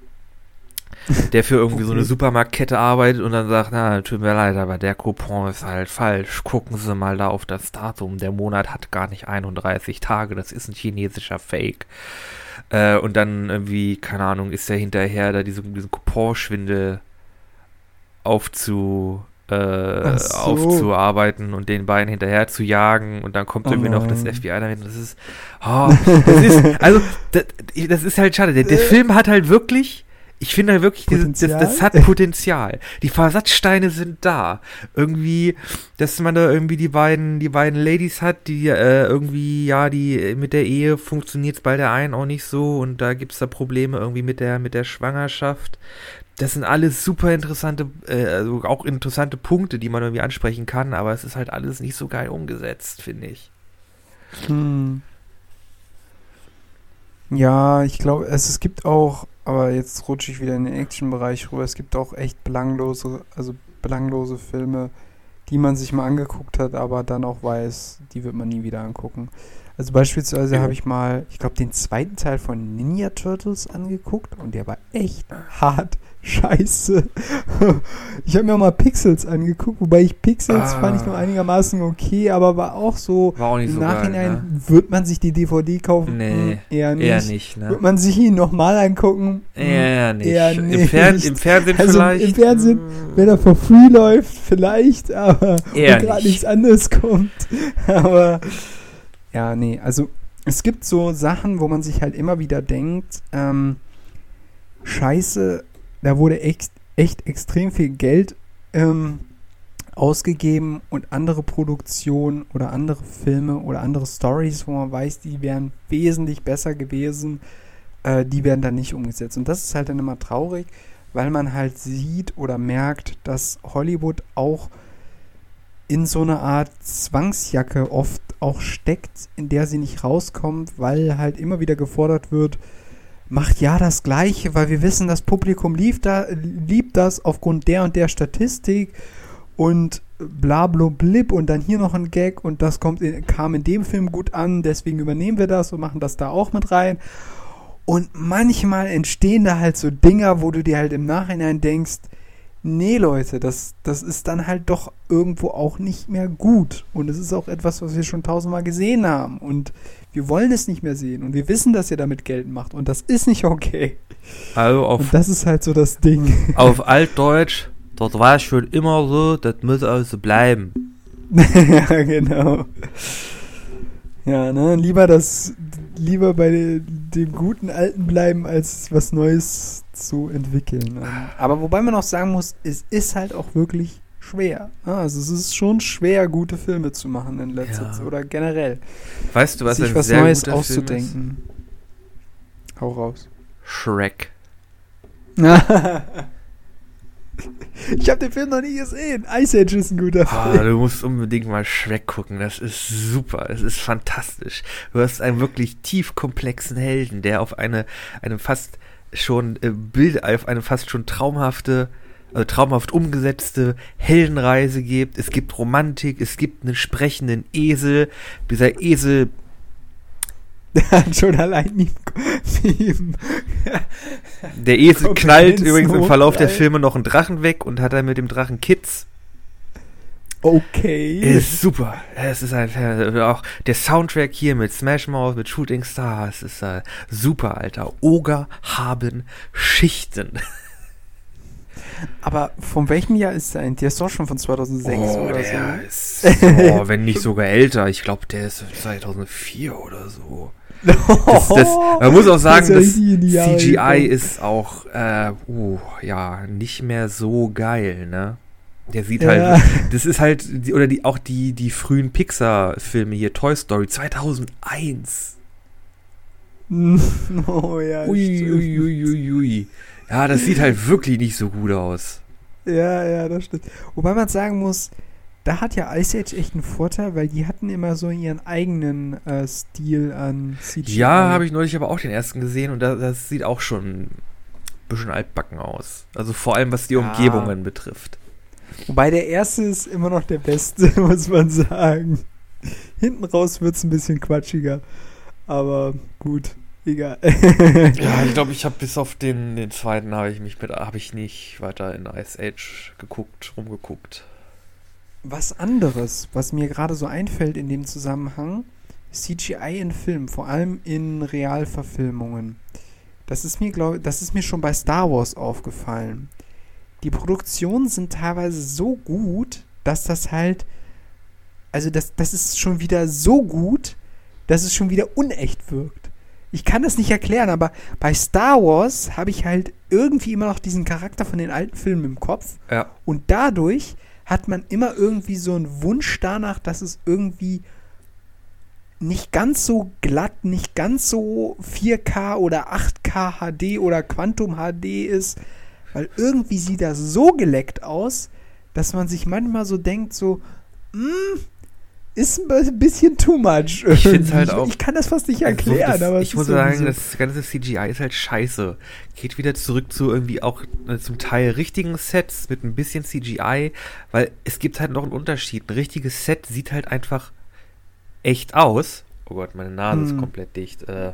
Der für irgendwie so eine Okay. Supermarktkette arbeitet und dann sagt, na, tut mir leid, aber der Coupon ist halt falsch. Gucken Sie mal da auf das Datum. Der Monat hat gar nicht 31 Tage. Das ist ein chinesischer Fake. Äh, und dann irgendwie, keine Ahnung, ist er hinterher, da diesen, diesen Couponschwindel aufzu, äh, so. aufzuarbeiten und den beiden hinterher zu jagen und dann kommt Oh irgendwie noch das nein. FBI dahin. Das ist, oh, das ist, also, das, das ist halt schade. Der, der Film hat halt wirklich, ich finde halt wirklich, diese, das, das hat Potenzial. Die Versatzsteine sind da. Irgendwie, dass man da irgendwie die beiden, die beiden Ladies hat, die äh, irgendwie, ja, die äh, mit der Ehe funktioniert bei der einen auch nicht so und da gibt's da Probleme irgendwie mit der, mit der Schwangerschaft. Das sind alles super interessante, äh, also auch interessante Punkte, die man irgendwie ansprechen kann, aber es ist halt alles nicht so geil umgesetzt, finde ich. Hm. Ja, ich glaube, es, es gibt auch, aber jetzt rutsche ich wieder in den Action-Bereich rüber, es gibt auch echt belanglose, also belanglose Filme, die man sich mal angeguckt hat, aber dann auch weiß, die wird man nie wieder angucken. Also beispielsweise Ja. habe ich mal, ich glaube, den zweiten Teil von Ninja Turtles angeguckt und der war echt hart scheiße. Ich habe mir auch mal Pixels angeguckt, wobei ich Pixels Ah. fand ich noch einigermaßen okay, aber war auch so, War auch nicht im so Nachhinein geil, ne? wird man sich die DVD kaufen? Nee, Hm, eher nicht. Eher nicht, ne? Wird man sich ihn nochmal angucken? Hm, Eher nicht. Eher Im, nicht. Fern Im Fernsehen Also vielleicht. im Fernsehen, mm, Wenn er for free läuft, vielleicht, aber Eher gerade nicht. nichts anderes kommt. Aber ja, nee, also es gibt so Sachen, wo man sich halt immer wieder denkt, ähm, scheiße, da wurde echt, echt extrem viel Geld ähm, ausgegeben und andere Produktionen oder andere Filme oder andere Stories, wo man weiß, die wären wesentlich besser gewesen, äh, die werden dann nicht umgesetzt. Und das ist halt dann immer traurig, weil man halt sieht oder merkt, dass Hollywood auch in so eine Art Zwangsjacke oft auch steckt, in der sie nicht rauskommt, weil halt immer wieder gefordert wird, macht ja das Gleiche, weil wir wissen, das Publikum liebt, da, liebt das aufgrund der und der Statistik und bla blib und dann hier noch ein Gag und das kommt in, kam in dem Film gut an, deswegen übernehmen wir das und machen das da auch mit rein. Und manchmal entstehen da halt so Dinger, wo du dir halt im Nachhinein denkst, nee Leute, das, das ist dann halt doch irgendwo auch nicht mehr gut. Und es ist auch etwas, was wir schon tausendmal gesehen haben. Und wir wollen es nicht mehr sehen. Und wir wissen, dass ihr damit Geld macht. Und das ist nicht okay. Also auf, Und das ist halt so das Ding. auf Altdeutsch, dort war es schon immer so, das muss also bleiben. ja, genau. Ja, ne, lieber das, lieber bei de- dem guten Alten bleiben, als was Neues zu entwickeln. Aber wobei man auch sagen muss, es ist halt auch wirklich schwer. Also es ist schon schwer, gute Filme zu machen in letzter Ja. Zeit oder generell. Weißt du, was sich ein was sehr Neues guter Film ist? auszudenken. Hau raus. Shrek. Ich habe den Film noch nie gesehen. Ice Age ist ein guter Ah, Film. du musst unbedingt mal Shrek gucken. Das ist super. Es ist fantastisch. Du hast einen wirklich tief komplexen Helden, der auf eine, eine fast schon äh, Bild, auf eine fast schon traumhafte, also traumhaft umgesetzte Heldenreise gibt. Es gibt Romantik, es gibt einen sprechenden Esel. Dieser Esel Der hat schon allein Meme. Der Esel knallt übrigens im Verlauf der. Filme noch einen Drachen weg und hat dann mit dem Drachen Kids. Okay. Ist super. Es ist äh, auch der Soundtrack hier mit Smash Mouth, mit Shooting Stars ist äh, super, Alter. Oger haben Schichten. Aber von welchem Jahr ist der eigentlich? Der ist doch schon von 2006 oh, oder der so. ist, oh, wenn nicht sogar älter. Ich glaube, der ist 2004 oder so. Das, das, man muss auch sagen, das, Jahre CGI ist auch, äh, uh, ja, nicht mehr so geil, ne? Der sieht Ja. halt, das ist halt, oder die, auch die, die frühen Pixar-Filme hier, Toy Story 2001. oh ja. Ui, ui, ui, ui. Ja, das sieht halt wirklich nicht so gut aus. Ja, ja, das stimmt. Wobei man sagen muss, da hat ja Ice Age echt einen Vorteil, weil die hatten immer so ihren eigenen äh, Stil an CGI. Ja, habe ich neulich aber auch den ersten gesehen und das, das sieht auch schon ein bisschen altbacken aus. Also vor allem, was die Ja. Umgebungen betrifft. Wobei der erste ist immer noch der beste, muss man sagen. Hinten raus wird es ein bisschen quatschiger. Aber gut, egal. Ja, ich glaube, ich habe bis auf den, den zweiten habe ich mich mit, habe ich nicht weiter in Ice Age geguckt, rumgeguckt. Was anderes, was mir gerade so einfällt in dem Zusammenhang, CGI in Filmen, vor allem in Realverfilmungen. Das ist mir, glaube das ist mir schon bei Star Wars aufgefallen. Die Produktionen sind teilweise so gut, dass das halt, also das, das ist schon wieder so gut, dass es schon wieder unecht wirkt. Ich kann das nicht erklären, aber bei Star Wars habe ich halt irgendwie immer noch diesen Charakter von den alten Filmen im Kopf. Ja. Und dadurch hat man immer irgendwie so einen Wunsch danach, dass es irgendwie nicht ganz so glatt, nicht ganz so 4K oder 8K HD oder Quantum HD ist, weil irgendwie sieht das so geleckt aus, dass man sich manchmal so denkt, so, mm, ist ein bisschen too much. Ich irgendwie. halt auch- Ich kann das fast nicht Also erklären, das, aber ich muss ist sagen, so. das ganze CGI ist halt scheiße. Geht wieder zurück zu irgendwie auch äh, zum Teil richtigen Sets mit ein bisschen CGI, weil es gibt halt noch einen Unterschied. Ein richtiges Set sieht halt einfach echt aus. Oh Gott, meine Nase ist Hm. komplett dicht. Äh,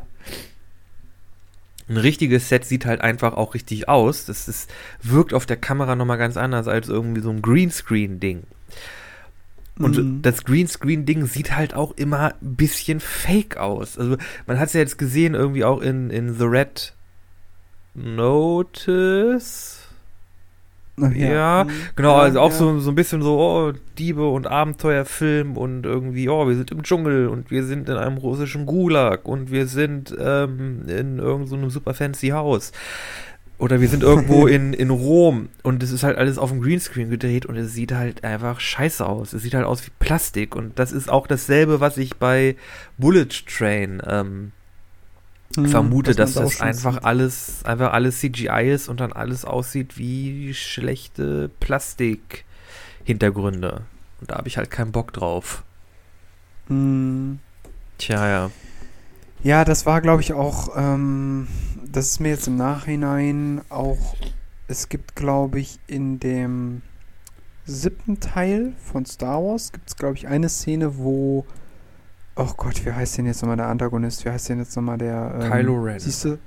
ein richtiges Set sieht halt einfach auch richtig aus. Das ist, wirkt auf der Kamera nochmal ganz anders als irgendwie so ein Greenscreen-Ding. Und Mhm. das Greenscreen-Ding sieht halt auch immer ein bisschen fake aus. Also man hat es ja jetzt gesehen, irgendwie auch in, in The Red Notice. Ach Ja, Mhm. Genau, Ja, also auch ja. so, so ein bisschen so, oh, Diebe und Abenteuerfilm und irgendwie, oh, wir sind im Dschungel und wir sind in einem russischen Gulag und wir sind ähm, in irgendeinem so einem super fancy Haus. Oder wir sind irgendwo in, in Rom und es ist halt alles auf dem Greenscreen gedreht und es sieht halt einfach scheiße aus. Es sieht halt aus wie Plastik und das ist auch dasselbe, was ich bei Bullet Train ähm, Mhm, vermute, dass das einfach sieht. alles, einfach alles CGI ist und dann alles aussieht wie schlechte Plastik-Hintergründe. Und da habe ich halt keinen Bock drauf. Mhm. Tja, ja. Ja, das war, glaube ich, auch, ähm, das ist mir jetzt im Nachhinein auch, es gibt, glaube ich, in dem siebten Teil von Star Wars, gibt es, glaube ich, eine Szene, wo, oh Gott, wie heißt denn jetzt nochmal der Antagonist? Wie heißt denn jetzt nochmal der? Ähm, Kylo Ren. Siehst du?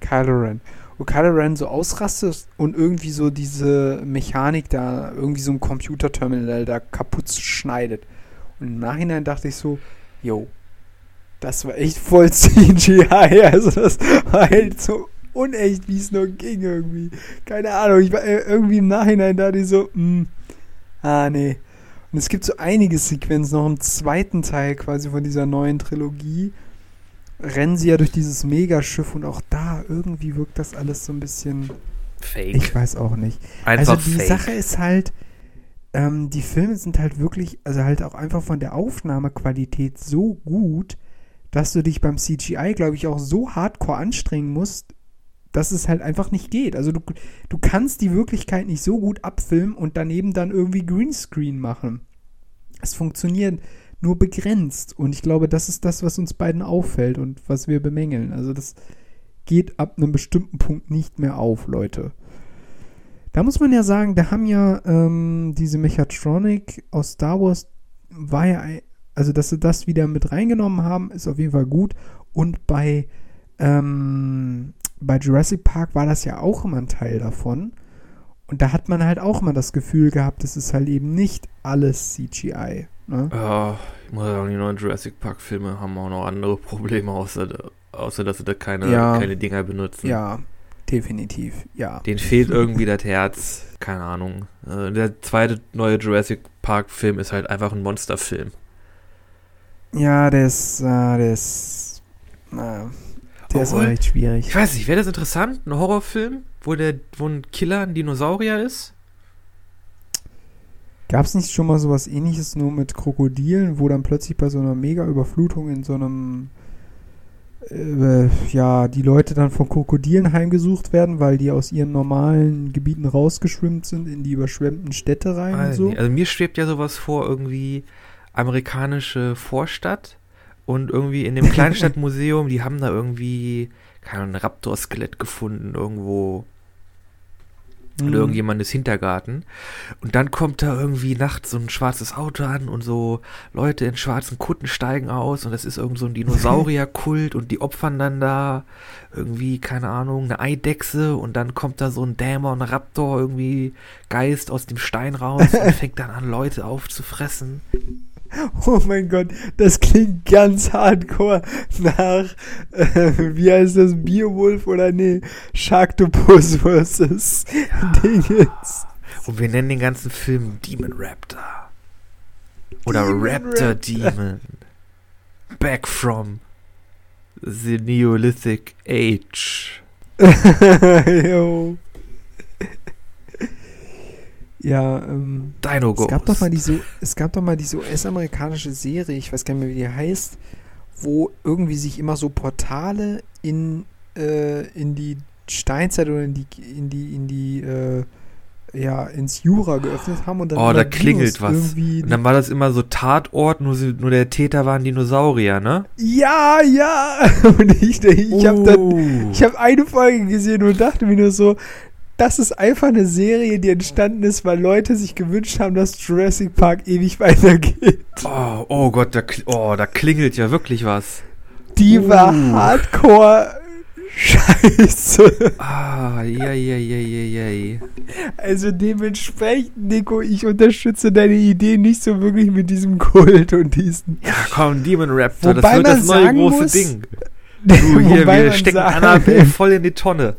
Kylo Ren. Wo Kylo Ren so ausrastet und irgendwie so diese Mechanik da, irgendwie so ein Computerterminal da kaputt schneidet. Und im Nachhinein dachte ich so, yo, das war echt voll CGI. Also das war halt so unecht, wie es nur ging irgendwie. Keine Ahnung, ich war äh, irgendwie im Nachhinein da die so, mh, ah nee. Und es gibt so einige Sequenzen noch im zweiten Teil quasi von dieser neuen Trilogie. Rennen sie ja durch dieses Megaschiff und auch da irgendwie wirkt das alles so ein bisschen. Fake. Ich weiß auch nicht. Einfach also die fake. Sache ist halt, ähm, die Filme sind halt wirklich, also halt auch einfach von der Aufnahmequalität so gut, dass du dich beim CGI, glaube ich, auch so hardcore anstrengen musst, dass es halt einfach nicht geht. Also du, du kannst die Wirklichkeit nicht so gut abfilmen und daneben dann irgendwie Greenscreen machen. Es funktioniert nur begrenzt. Und ich glaube, das ist das, was uns beiden auffällt und was wir bemängeln. Also das geht ab einem bestimmten Punkt nicht mehr auf, Leute. Da muss man ja sagen, da haben ja ähm, diese Mechatronic aus Star Wars, war ja, also dass sie das wieder mit reingenommen haben, ist auf jeden Fall gut. Und bei, ähm, bei Jurassic Park war das ja auch immer ein Teil davon. Und da hat man halt auch immer das Gefühl gehabt, es ist halt eben nicht alles CGI. Ne? Ja, ich muss sagen, die neuen Jurassic Park-Filme haben auch noch andere Probleme, außer, außer dass sie da keine, ja. keine Dinger benutzen. Ja, definitiv, ja. Den fehlt irgendwie das Herz, keine Ahnung. Äh, der zweite neue Jurassic Park-Film ist halt einfach ein Monsterfilm. Ja, der ist, äh, der ist, äh, der Obwohl, ist auch echt schwierig. Ich weiß nicht, wäre das interessant, ein Horrorfilm, wo der, wo ein Killer ein Dinosaurier ist? Gab es nicht schon mal sowas ähnliches nur mit Krokodilen, wo dann plötzlich bei so einer Mega-Überflutung in so einem äh, ja, die Leute dann von Krokodilen heimgesucht werden, weil die aus ihren normalen Gebieten rausgeschwimmt sind in die überschwemmten Städte rein also, und so. Also mir schwebt ja sowas vor, irgendwie amerikanische Vorstadt und irgendwie in dem Kleinstadtmuseum, die haben da irgendwie, keine Ahnung, ein Raptor-Skelett gefunden, irgendwo mhm. oder irgendjemandes Hintergarten. Und dann kommt da irgendwie nachts so ein schwarzes Auto an und so Leute in schwarzen Kutten steigen aus und das ist irgend so ein Dinosaurierkult und die opfern dann da irgendwie, keine Ahnung, eine Eidechse und dann kommt da so ein Dämon, ein Raptor, irgendwie Geist aus dem Stein raus und fängt dann an, Leute aufzufressen. Oh mein Gott, das klingt ganz hardcore nach, äh, wie heißt das, Beowulf oder nee, Sharktopus versus ja. Dingens. Und wir nennen den ganzen Film Demon Raptor. Oder Demon Raptor, Raptor Demon. Back from the Neolithic Age. Yo. Ja, ähm, Dino es gab doch mal diese, es gab doch mal diese US-amerikanische Serie, ich weiß gar nicht mehr, wie die heißt, wo irgendwie sich immer so Portale in, äh, in die Steinzeit oder in die, in die, in die, äh, ja, ins Jura geöffnet haben und dann. Oh, da klingelt was. Und dann war das immer so Tatort, nur, nur der Täter war ein Dinosaurier, ne? Ja, ja. Und ich, ich oh. habe dann, ich habe eine Folge gesehen und dachte mir nur so, das ist einfach eine Serie, die entstanden ist, weil Leute sich gewünscht haben, dass Jurassic Park ewig weitergeht. Oh, oh Gott, da, oh, da klingelt ja wirklich was. Die uh. war hardcore scheiße. Ah, ja, ja, ja, ja, ja. Also dementsprechend, Nico, ich unterstütze deine Idee nicht so wirklich mit diesem Kult und diesen. Ja, komm, Demon Raptor, das wird das neue große muss, Ding. Du, hier, wir stecken Annabelle voll in die Tonne.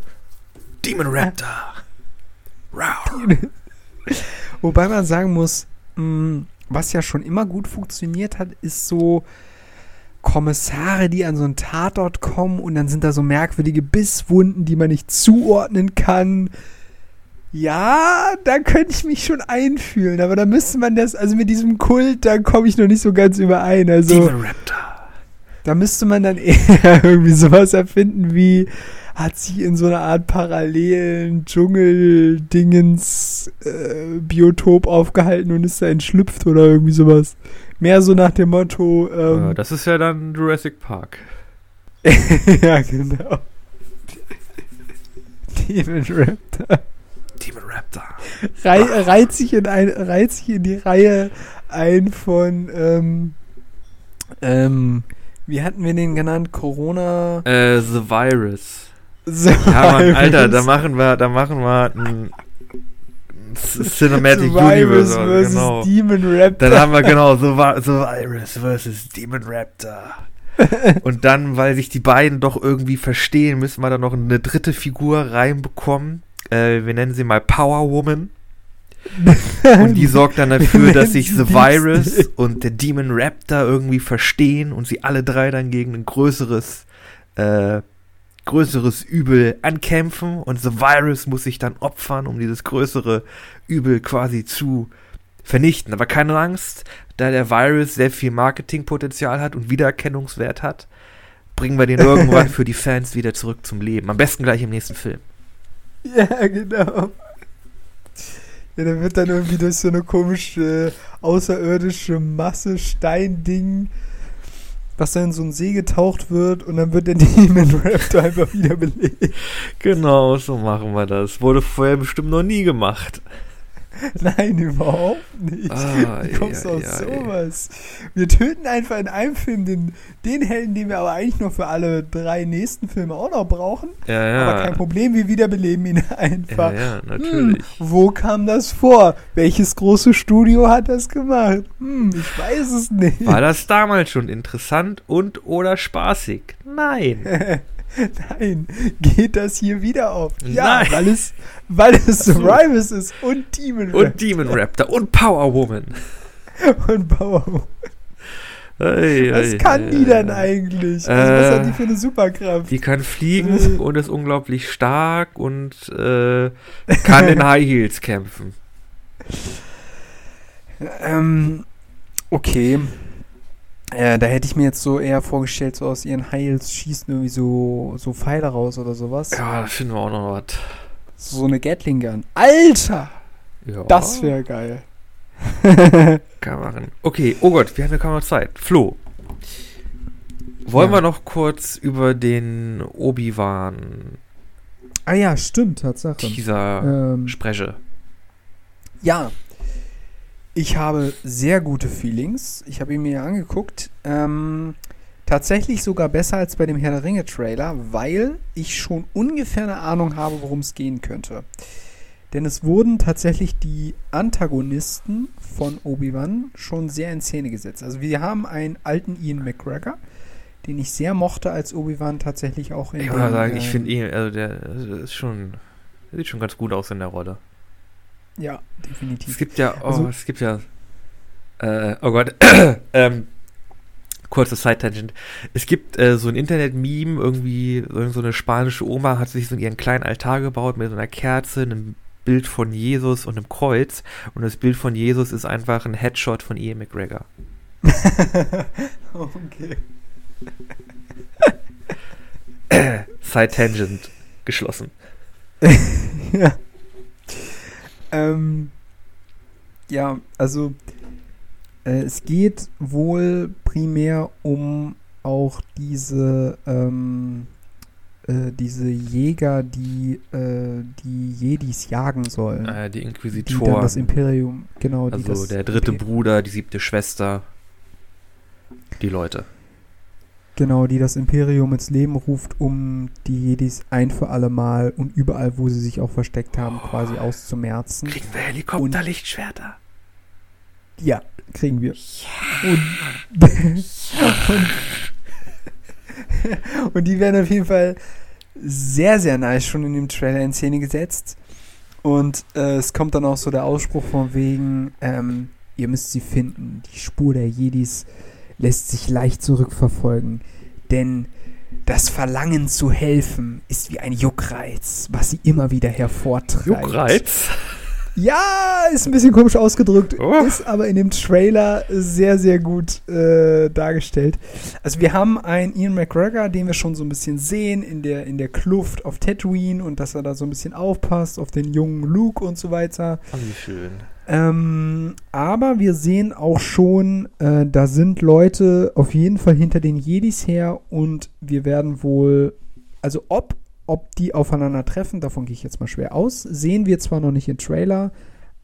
Demon Raptor. Wobei man sagen muss, mh, mm, was ja schon immer gut funktioniert hat, ist so Kommissare, die an so einen Tatort kommen und dann sind da so merkwürdige Bisswunden, die man nicht zuordnen kann. Ja, da könnte ich mich schon einfühlen, aber da müsste man das, also mit diesem Kult, da komme ich noch nicht so ganz überein. Also, Demon Raptor. Da müsste man dann eher irgendwie sowas erfinden wie hat sich in so einer Art parallelen Dschungel-Dingens äh, Biotop aufgehalten und ist da entschlüpft oder irgendwie sowas. Mehr so nach dem Motto. Ähm, das ist ja dann Jurassic Park. ja, genau. Demon Raptor. Demon Raptor. Rei reiht, sich in ein, reiht sich in die Reihe ein von ähm, ähm, wie hatten wir den genannt? Corona? Äh, The Virus. So, ja, Mann, Alter, da machen wir, da machen wir ein Cinematic Universe, genau. Demon Raptor. Dann haben wir genau so Virus versus Demon Raptor. Und dann, weil sich die beiden doch irgendwie verstehen, müssen wir da noch eine dritte Figur reinbekommen. Äh, wir nennen sie mal Power Woman. und die sorgt dann dafür, dass sich The Virus und der Demon Raptor irgendwie verstehen und sie alle drei dann gegen ein größeres äh, größeres Übel ankämpfen und The Virus muss sich dann opfern, um dieses größere Übel quasi zu vernichten. Aber keine Angst, da der Virus sehr viel Marketingpotenzial hat und Wiedererkennungswert hat, bringen wir den irgendwann für die Fans wieder zurück zum Leben. Am besten gleich im nächsten Film. Ja, genau. Ja, der wird dann irgendwie durch so eine komische außerirdische Masse Steinding, was dann in so einen See getaucht wird und dann wird der Demon Raptor einfach wieder belebt. Genau, so machen wir das. Wurde vorher bestimmt noch nie gemacht. Nein, überhaupt nicht. Ah, Wie kommst du ja, auf ja, sowas? Wir töten einfach in einem Film den, den Helden, den wir aber eigentlich noch für alle drei nächsten Filme auch noch brauchen. Ja, ja. Aber kein Problem, wir wiederbeleben ihn einfach. Ja, ja, Hm, natürlich. wo kam das vor? Welches große Studio hat das gemacht? Hm, ich weiß es nicht. War das damals schon interessant und oder spaßig? Nein. Nein, geht das hier wieder auf? Ja, Nein. weil es, weil es so. Rivals ist und Demon Und Demon Raptor und Power Woman. und Power. Ei, Was ei, kann ei, die denn ei. eigentlich? Also, was Äh, hat die für eine Superkraft? Die kann fliegen und ist unglaublich stark und äh, kann in High Heels kämpfen. Ähm, okay. Äh, da hätte ich mir jetzt so eher vorgestellt, so aus ihren Heils schießen irgendwie so, so Pfeile raus oder sowas. Ja, da finden wir auch noch was. So eine Gatling Gun. Alter! Ja, Das wäre geil. kann machen. Okay, oh Gott, wir haben ja kaum noch Zeit. Flo, wollen Ja. wir noch kurz über den Obi-Wan ah ja, stimmt, Tatsache. Teaser Ähm, sprechen? Ja. Ich habe sehr gute Feelings. Ich habe ihn mir angeguckt. Ähm, tatsächlich sogar besser als bei dem Herr der Ringe Trailer, weil ich schon ungefähr eine Ahnung habe, worum es gehen könnte. Denn es wurden tatsächlich die Antagonisten von Obi-Wan schon sehr in Szene gesetzt. Also wir haben einen alten Ian McGregor, den ich sehr mochte als Obi-Wan tatsächlich auch in Ich mal sagen, ich finde ihn, also der ist schon, der sieht schon ganz gut aus in der Rolle. Ja, Es definitiv. gibt ja, oh, Also- es gibt ja, äh, oh Gott, ähm, kurze Side-Tangent. Es gibt äh, so ein Internet-Meme, irgendwie, so so eine spanische Oma hat sich so ihren kleinen Altar gebaut mit so einer Kerze, einem Bild von Jesus und einem Kreuz. Und das Bild von Jesus ist einfach ein Headshot von Ian McGregor. okay. Side-Tangent geschlossen. ja. Ähm, ja, also äh, es geht wohl primär um auch diese ähm, äh, diese Jäger, die äh, die Jedis jagen sollen. Äh, die die dann Inquisitoren. das Imperium, genau, die Also der dritte Imper- Bruder, die siebte Schwester. Die Leute. Genau, die das Imperium ins Leben ruft, um die Jedis ein für alle Mal und überall, wo sie sich auch versteckt haben, quasi auszumerzen. Kriegen wir Helikopterlichtschwerter? Ja, kriegen wir. Und, und, und die werden auf jeden Fall sehr, sehr nice schon in dem Trailer in Szene gesetzt. Und äh, es kommt dann auch so der Ausspruch von wegen, ähm, ihr müsst sie finden. Die Spur der Jedis lässt sich leicht zurückverfolgen. Denn das Verlangen zu helfen ist wie ein Juckreiz, was sie immer wieder hervortreibt. Juckreiz? Ja, ist ein bisschen komisch ausgedrückt, Oh. ist aber in dem Trailer sehr, sehr gut äh, dargestellt. Also wir haben einen Ian McGregor, den wir schon so ein bisschen sehen in der, in der Kluft auf Tatooine und dass er da so ein bisschen aufpasst auf den jungen Luke und so weiter. Oh, wie schön. Ähm, aber wir sehen auch schon, äh, da sind Leute auf jeden Fall hinter den Jedis her und wir werden wohl, also ob, ob die aufeinandertreffen, davon gehe ich jetzt mal schwer aus, sehen wir zwar noch nicht im Trailer,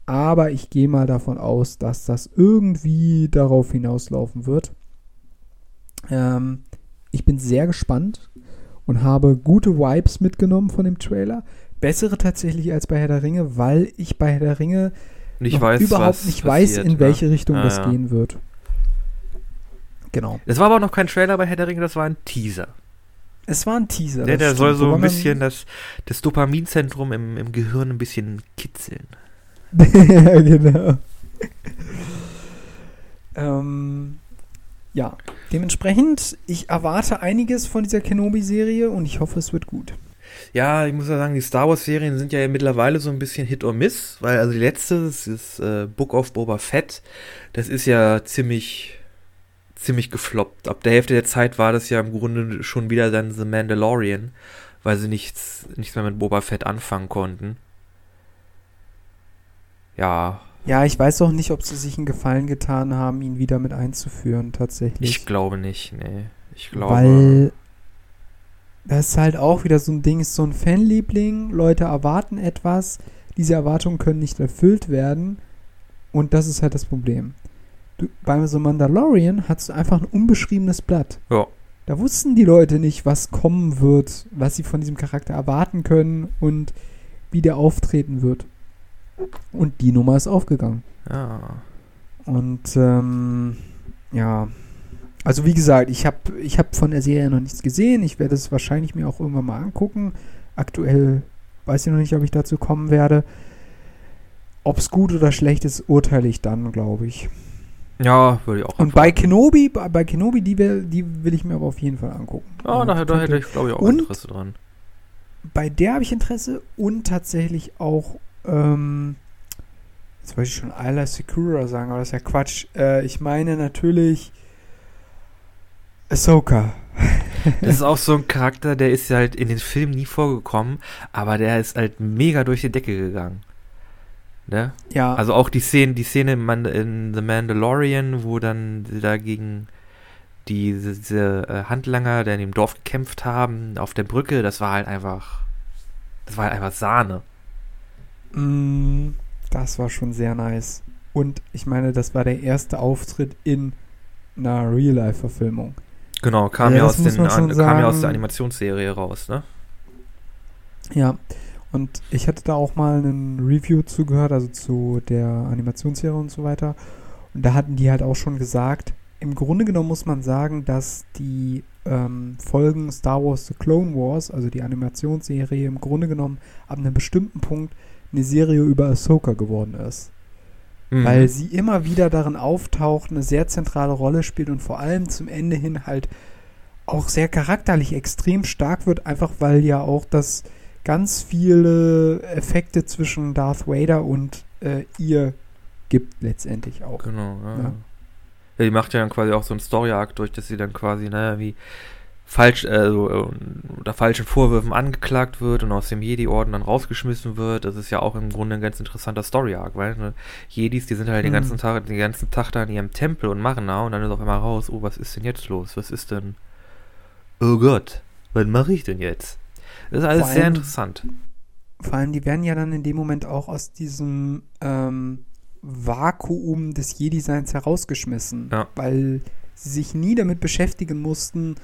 aber ich gehe mal davon aus, dass das irgendwie darauf hinauslaufen wird. Ähm, ich bin sehr gespannt und habe gute Vibes mitgenommen von dem Trailer. Bessere tatsächlich als bei Herr der Ringe, weil ich bei Herr der Ringe Noch weiß, überhaupt nicht weiß, passiert, in ne? welche Richtung Ah, das ja. gehen wird. Genau. Das war aber noch kein Trailer bei Herr der Ringe, das war ein Teaser. Es war ein Teaser. Der, der soll so ein bisschen das, das Dopaminzentrum im, im Gehirn ein bisschen kitzeln. ja, genau. ähm, ja, dementsprechend, ich erwarte einiges von dieser Kenobi-Serie und ich hoffe, es wird gut. Ja, ich muss ja sagen, die Star Wars-Serien sind ja mittlerweile so ein bisschen Hit or Miss, weil also die letzte, das ist äh, Book of Boba Fett, das ist ja ziemlich ziemlich gefloppt. Ab der Hälfte der Zeit war das ja im Grunde schon wieder dann The Mandalorian, weil sie nichts, nichts mehr mit Boba Fett anfangen konnten. Ja. Ja, ich weiß auch nicht, ob sie sich einen Gefallen getan haben, ihn wieder mit einzuführen, tatsächlich. Ich glaube nicht, nee. Ich glaube. Weil das ist halt auch wieder so ein Ding, ist so ein Fanliebling, Leute erwarten etwas, diese Erwartungen können nicht erfüllt werden und das ist halt das Problem. Du, bei so Mandalorian hast du einfach ein unbeschriebenes Blatt. Ja. Da wussten die Leute nicht, was kommen wird, was sie von diesem Charakter erwarten können und wie der auftreten wird. Und die Nummer ist aufgegangen. Ja. Und ähm, ja, also wie gesagt, ich habe ich hab von der Serie noch nichts gesehen. Ich werde es wahrscheinlich mir auch irgendwann mal angucken. Aktuell weiß ich noch nicht, ob ich dazu kommen werde. Ob es gut oder schlecht ist, urteile ich dann, glaube ich. Ja, würde ich auch. Und bei Kenobi, bei, bei Kenobi, die will, die will ich mir aber auf jeden Fall angucken. Ja, da, da hätte ich, glaube ich, auch Und Interesse dran. Bei der habe ich Interesse und tatsächlich auch, ähm, jetzt wollte ich schon Ayla Secura sagen, aber das ist ja Quatsch. Äh, ich meine natürlich Ahsoka. Das ist auch so ein Charakter, der ist ja halt in den Filmen nie vorgekommen, aber der ist halt mega durch die Decke gegangen. Ne? Ja. Also auch die Szene, die Szene in, The Mandalorian, wo dann sie da gegen diese, diese äh, Handlanger, der in dem Dorf gekämpft haben, auf der Brücke, das war halt einfach, das war halt einfach Sahne. Mm, das war schon sehr nice. Und ich meine, das war der erste Auftritt in einer Real-Life-Verfilmung. Genau, kam Ja, ja, aus, den, kam ja aus der Animationsserie raus, ne? Ja. Und ich hatte da auch mal ein Review zugehört, also zu der Animationsserie und so weiter. Und da hatten die halt auch schon gesagt, im Grunde genommen muss man sagen, dass die ähm, Folgen Star Wars The Clone Wars, also die Animationsserie, im Grunde genommen ab einem bestimmten Punkt eine Serie über Ahsoka geworden ist. Mhm. weil sie immer wieder darin auftaucht, eine sehr zentrale Rolle spielt und vor allem zum Ende hin halt auch sehr charakterlich extrem stark wird, einfach weil ja auch das ganz viele Effekte zwischen Darth Vader und äh, ihr gibt letztendlich auch. Genau, ja. Ja. ja. Die macht ja dann quasi auch so einen Story-Arc durch, dass sie dann quasi, naja, wie falsch, also äh, unter falschen Vorwürfen angeklagt wird und aus dem Jedi-Orden dann rausgeschmissen wird. Das ist ja auch im Grunde ein ganz interessanter Story-Arc, weil ne, Jedis, die sind halt den Mhm. ganzen Tag, den ganzen Tag da in ihrem Tempel und machen da und dann ist auf einmal raus, oh, was ist denn jetzt los? Was ist denn? Oh Gott, was mache ich denn jetzt? Das ist alles Vor sehr allem- interessant. Vor allem, die werden ja dann in dem Moment auch aus diesem ähm, Vakuum des Jedi-Seins herausgeschmissen, Ja. weil sie sich nie damit beschäftigen mussten,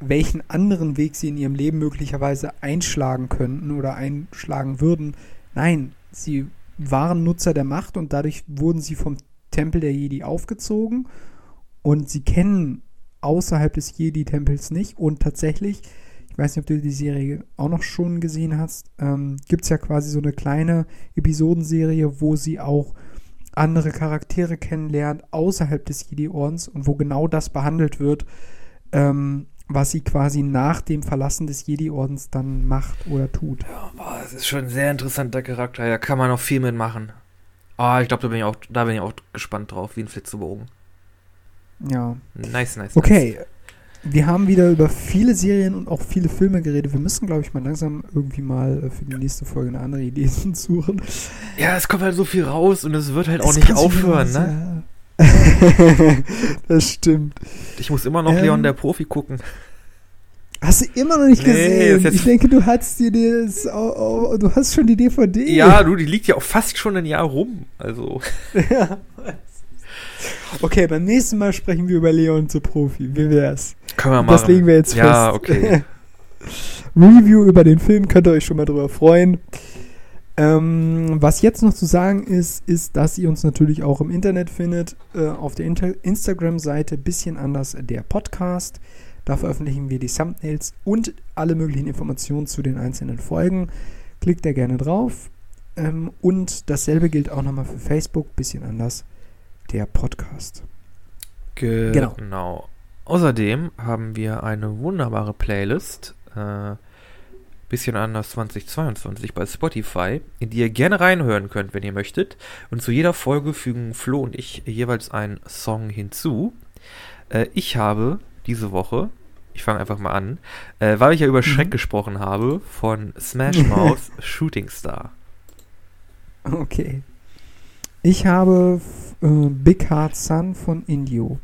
welchen anderen Weg sie in ihrem Leben möglicherweise einschlagen könnten oder einschlagen würden. Nein, sie waren Nutzer der Macht und dadurch wurden sie vom Tempel der Jedi aufgezogen. Und sie kennen außerhalb des Jedi-Tempels nicht. Und tatsächlich ich weiß nicht, ob du die Serie auch noch schon gesehen hast, ähm, gibt es ja quasi so eine kleine Episodenserie, wo sie auch andere Charaktere kennenlernt außerhalb des Jedi-Ordens und wo genau das behandelt wird, ähm, was sie quasi nach dem Verlassen des Jedi-Ordens dann macht oder tut. Boah, das ist schon ein sehr interessanter Charakter. Ja, kann man noch viel mitmachen. Ah, ich glaube, da bin ich auch, da bin ich auch gespannt drauf, wie ein Flitzebogen. Ja. Nice, nice. Okay. Wir haben wieder über viele Serien und auch viele Filme geredet. Wir müssen, glaube ich, mal langsam irgendwie mal äh, für die nächste Folge eine andere Idee suchen. Nice. Ja, es kommt halt so viel raus und es wird halt auch Es nicht aufhören, ne? ja. das stimmt. Ich muss immer noch Ähm, Leon der Profi gucken. Hast du immer noch nicht Nee, gesehen? Ich denke, du hast dir das, oh, oh, du hast schon die DVD. Ja, du, die liegt ja auch fast schon ein Jahr rum. Also, Ja. Okay, beim nächsten Mal sprechen wir über Leon zu Profi. Wie wär's? können wir machen. Das legen wir jetzt Ja, fest. okay. Review über den Film, könnt ihr euch schon mal drüber freuen. Ähm, was jetzt noch zu sagen ist, ist, dass ihr uns natürlich auch im Internet findet, äh, auf der Inter Instagram-Seite bisschen anders der Podcast. Da veröffentlichen wir die Thumbnails und alle möglichen Informationen zu den einzelnen Folgen. Klickt da gerne drauf. Ähm, und dasselbe gilt auch nochmal für Facebook, bisschen anders der Podcast. Genau. Genau. Außerdem haben wir eine wunderbare Playlist, äh, bisschen anders 2022 bei Spotify, in die ihr gerne reinhören könnt, wenn ihr möchtet. Und zu jeder Folge fügen Flo und ich jeweils einen Song hinzu. Äh, ich habe diese Woche, ich fange einfach mal an, äh, weil ich ja über Schreck Mhm. gesprochen habe, von Smash Mouth Shooting Star. Okay. Ich habe äh, Big Heart Sun von Indio.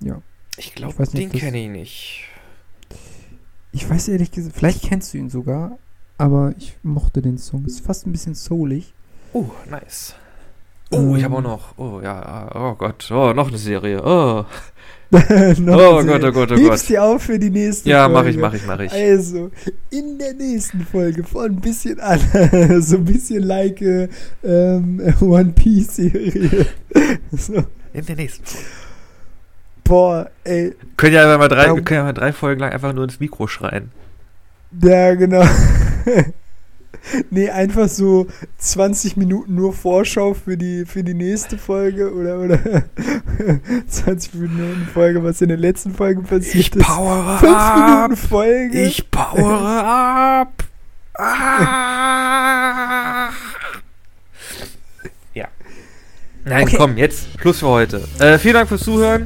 Ja. Ich glaube, den kenne ich nicht. Ich weiß ehrlich gesagt, vielleicht kennst du ihn sogar, aber ich mochte den Song. Ist fast ein bisschen soulig. Oh, nice. Oh, ich habe auch Ähm. noch. Oh, ja. Oh Gott. Oh, noch eine Serie. Oh. Oh eine Gott, Serie. oh Gott, oh Heb's Gott. dir auf für die nächste Ja, Folge. mach ich, mach ich, mach ich. Also, in der nächsten Folge von ein bisschen an, so ein bisschen like äh, ähm, One Piece Serie. so, In der nächsten Folge. Boah, ey, Können ja einfach mal drei, wir können ja mal drei Folgen lang einfach nur ins Mikro schreien. ja, genau. nee, einfach so 20 Minuten nur Vorschau für die, für die nächste Folge oder, oder 20 Minuten Folge, was in der letzten Folge passiert ist. powere 5 Minuten Folge. Ich powere ab. Ah. Ja. Nein, Okay. komm, jetzt Schluss für heute. Äh, vielen Dank fürs Zuhören.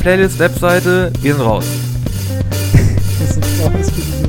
Playlist, Webseite, wir sind raus. Das ist raus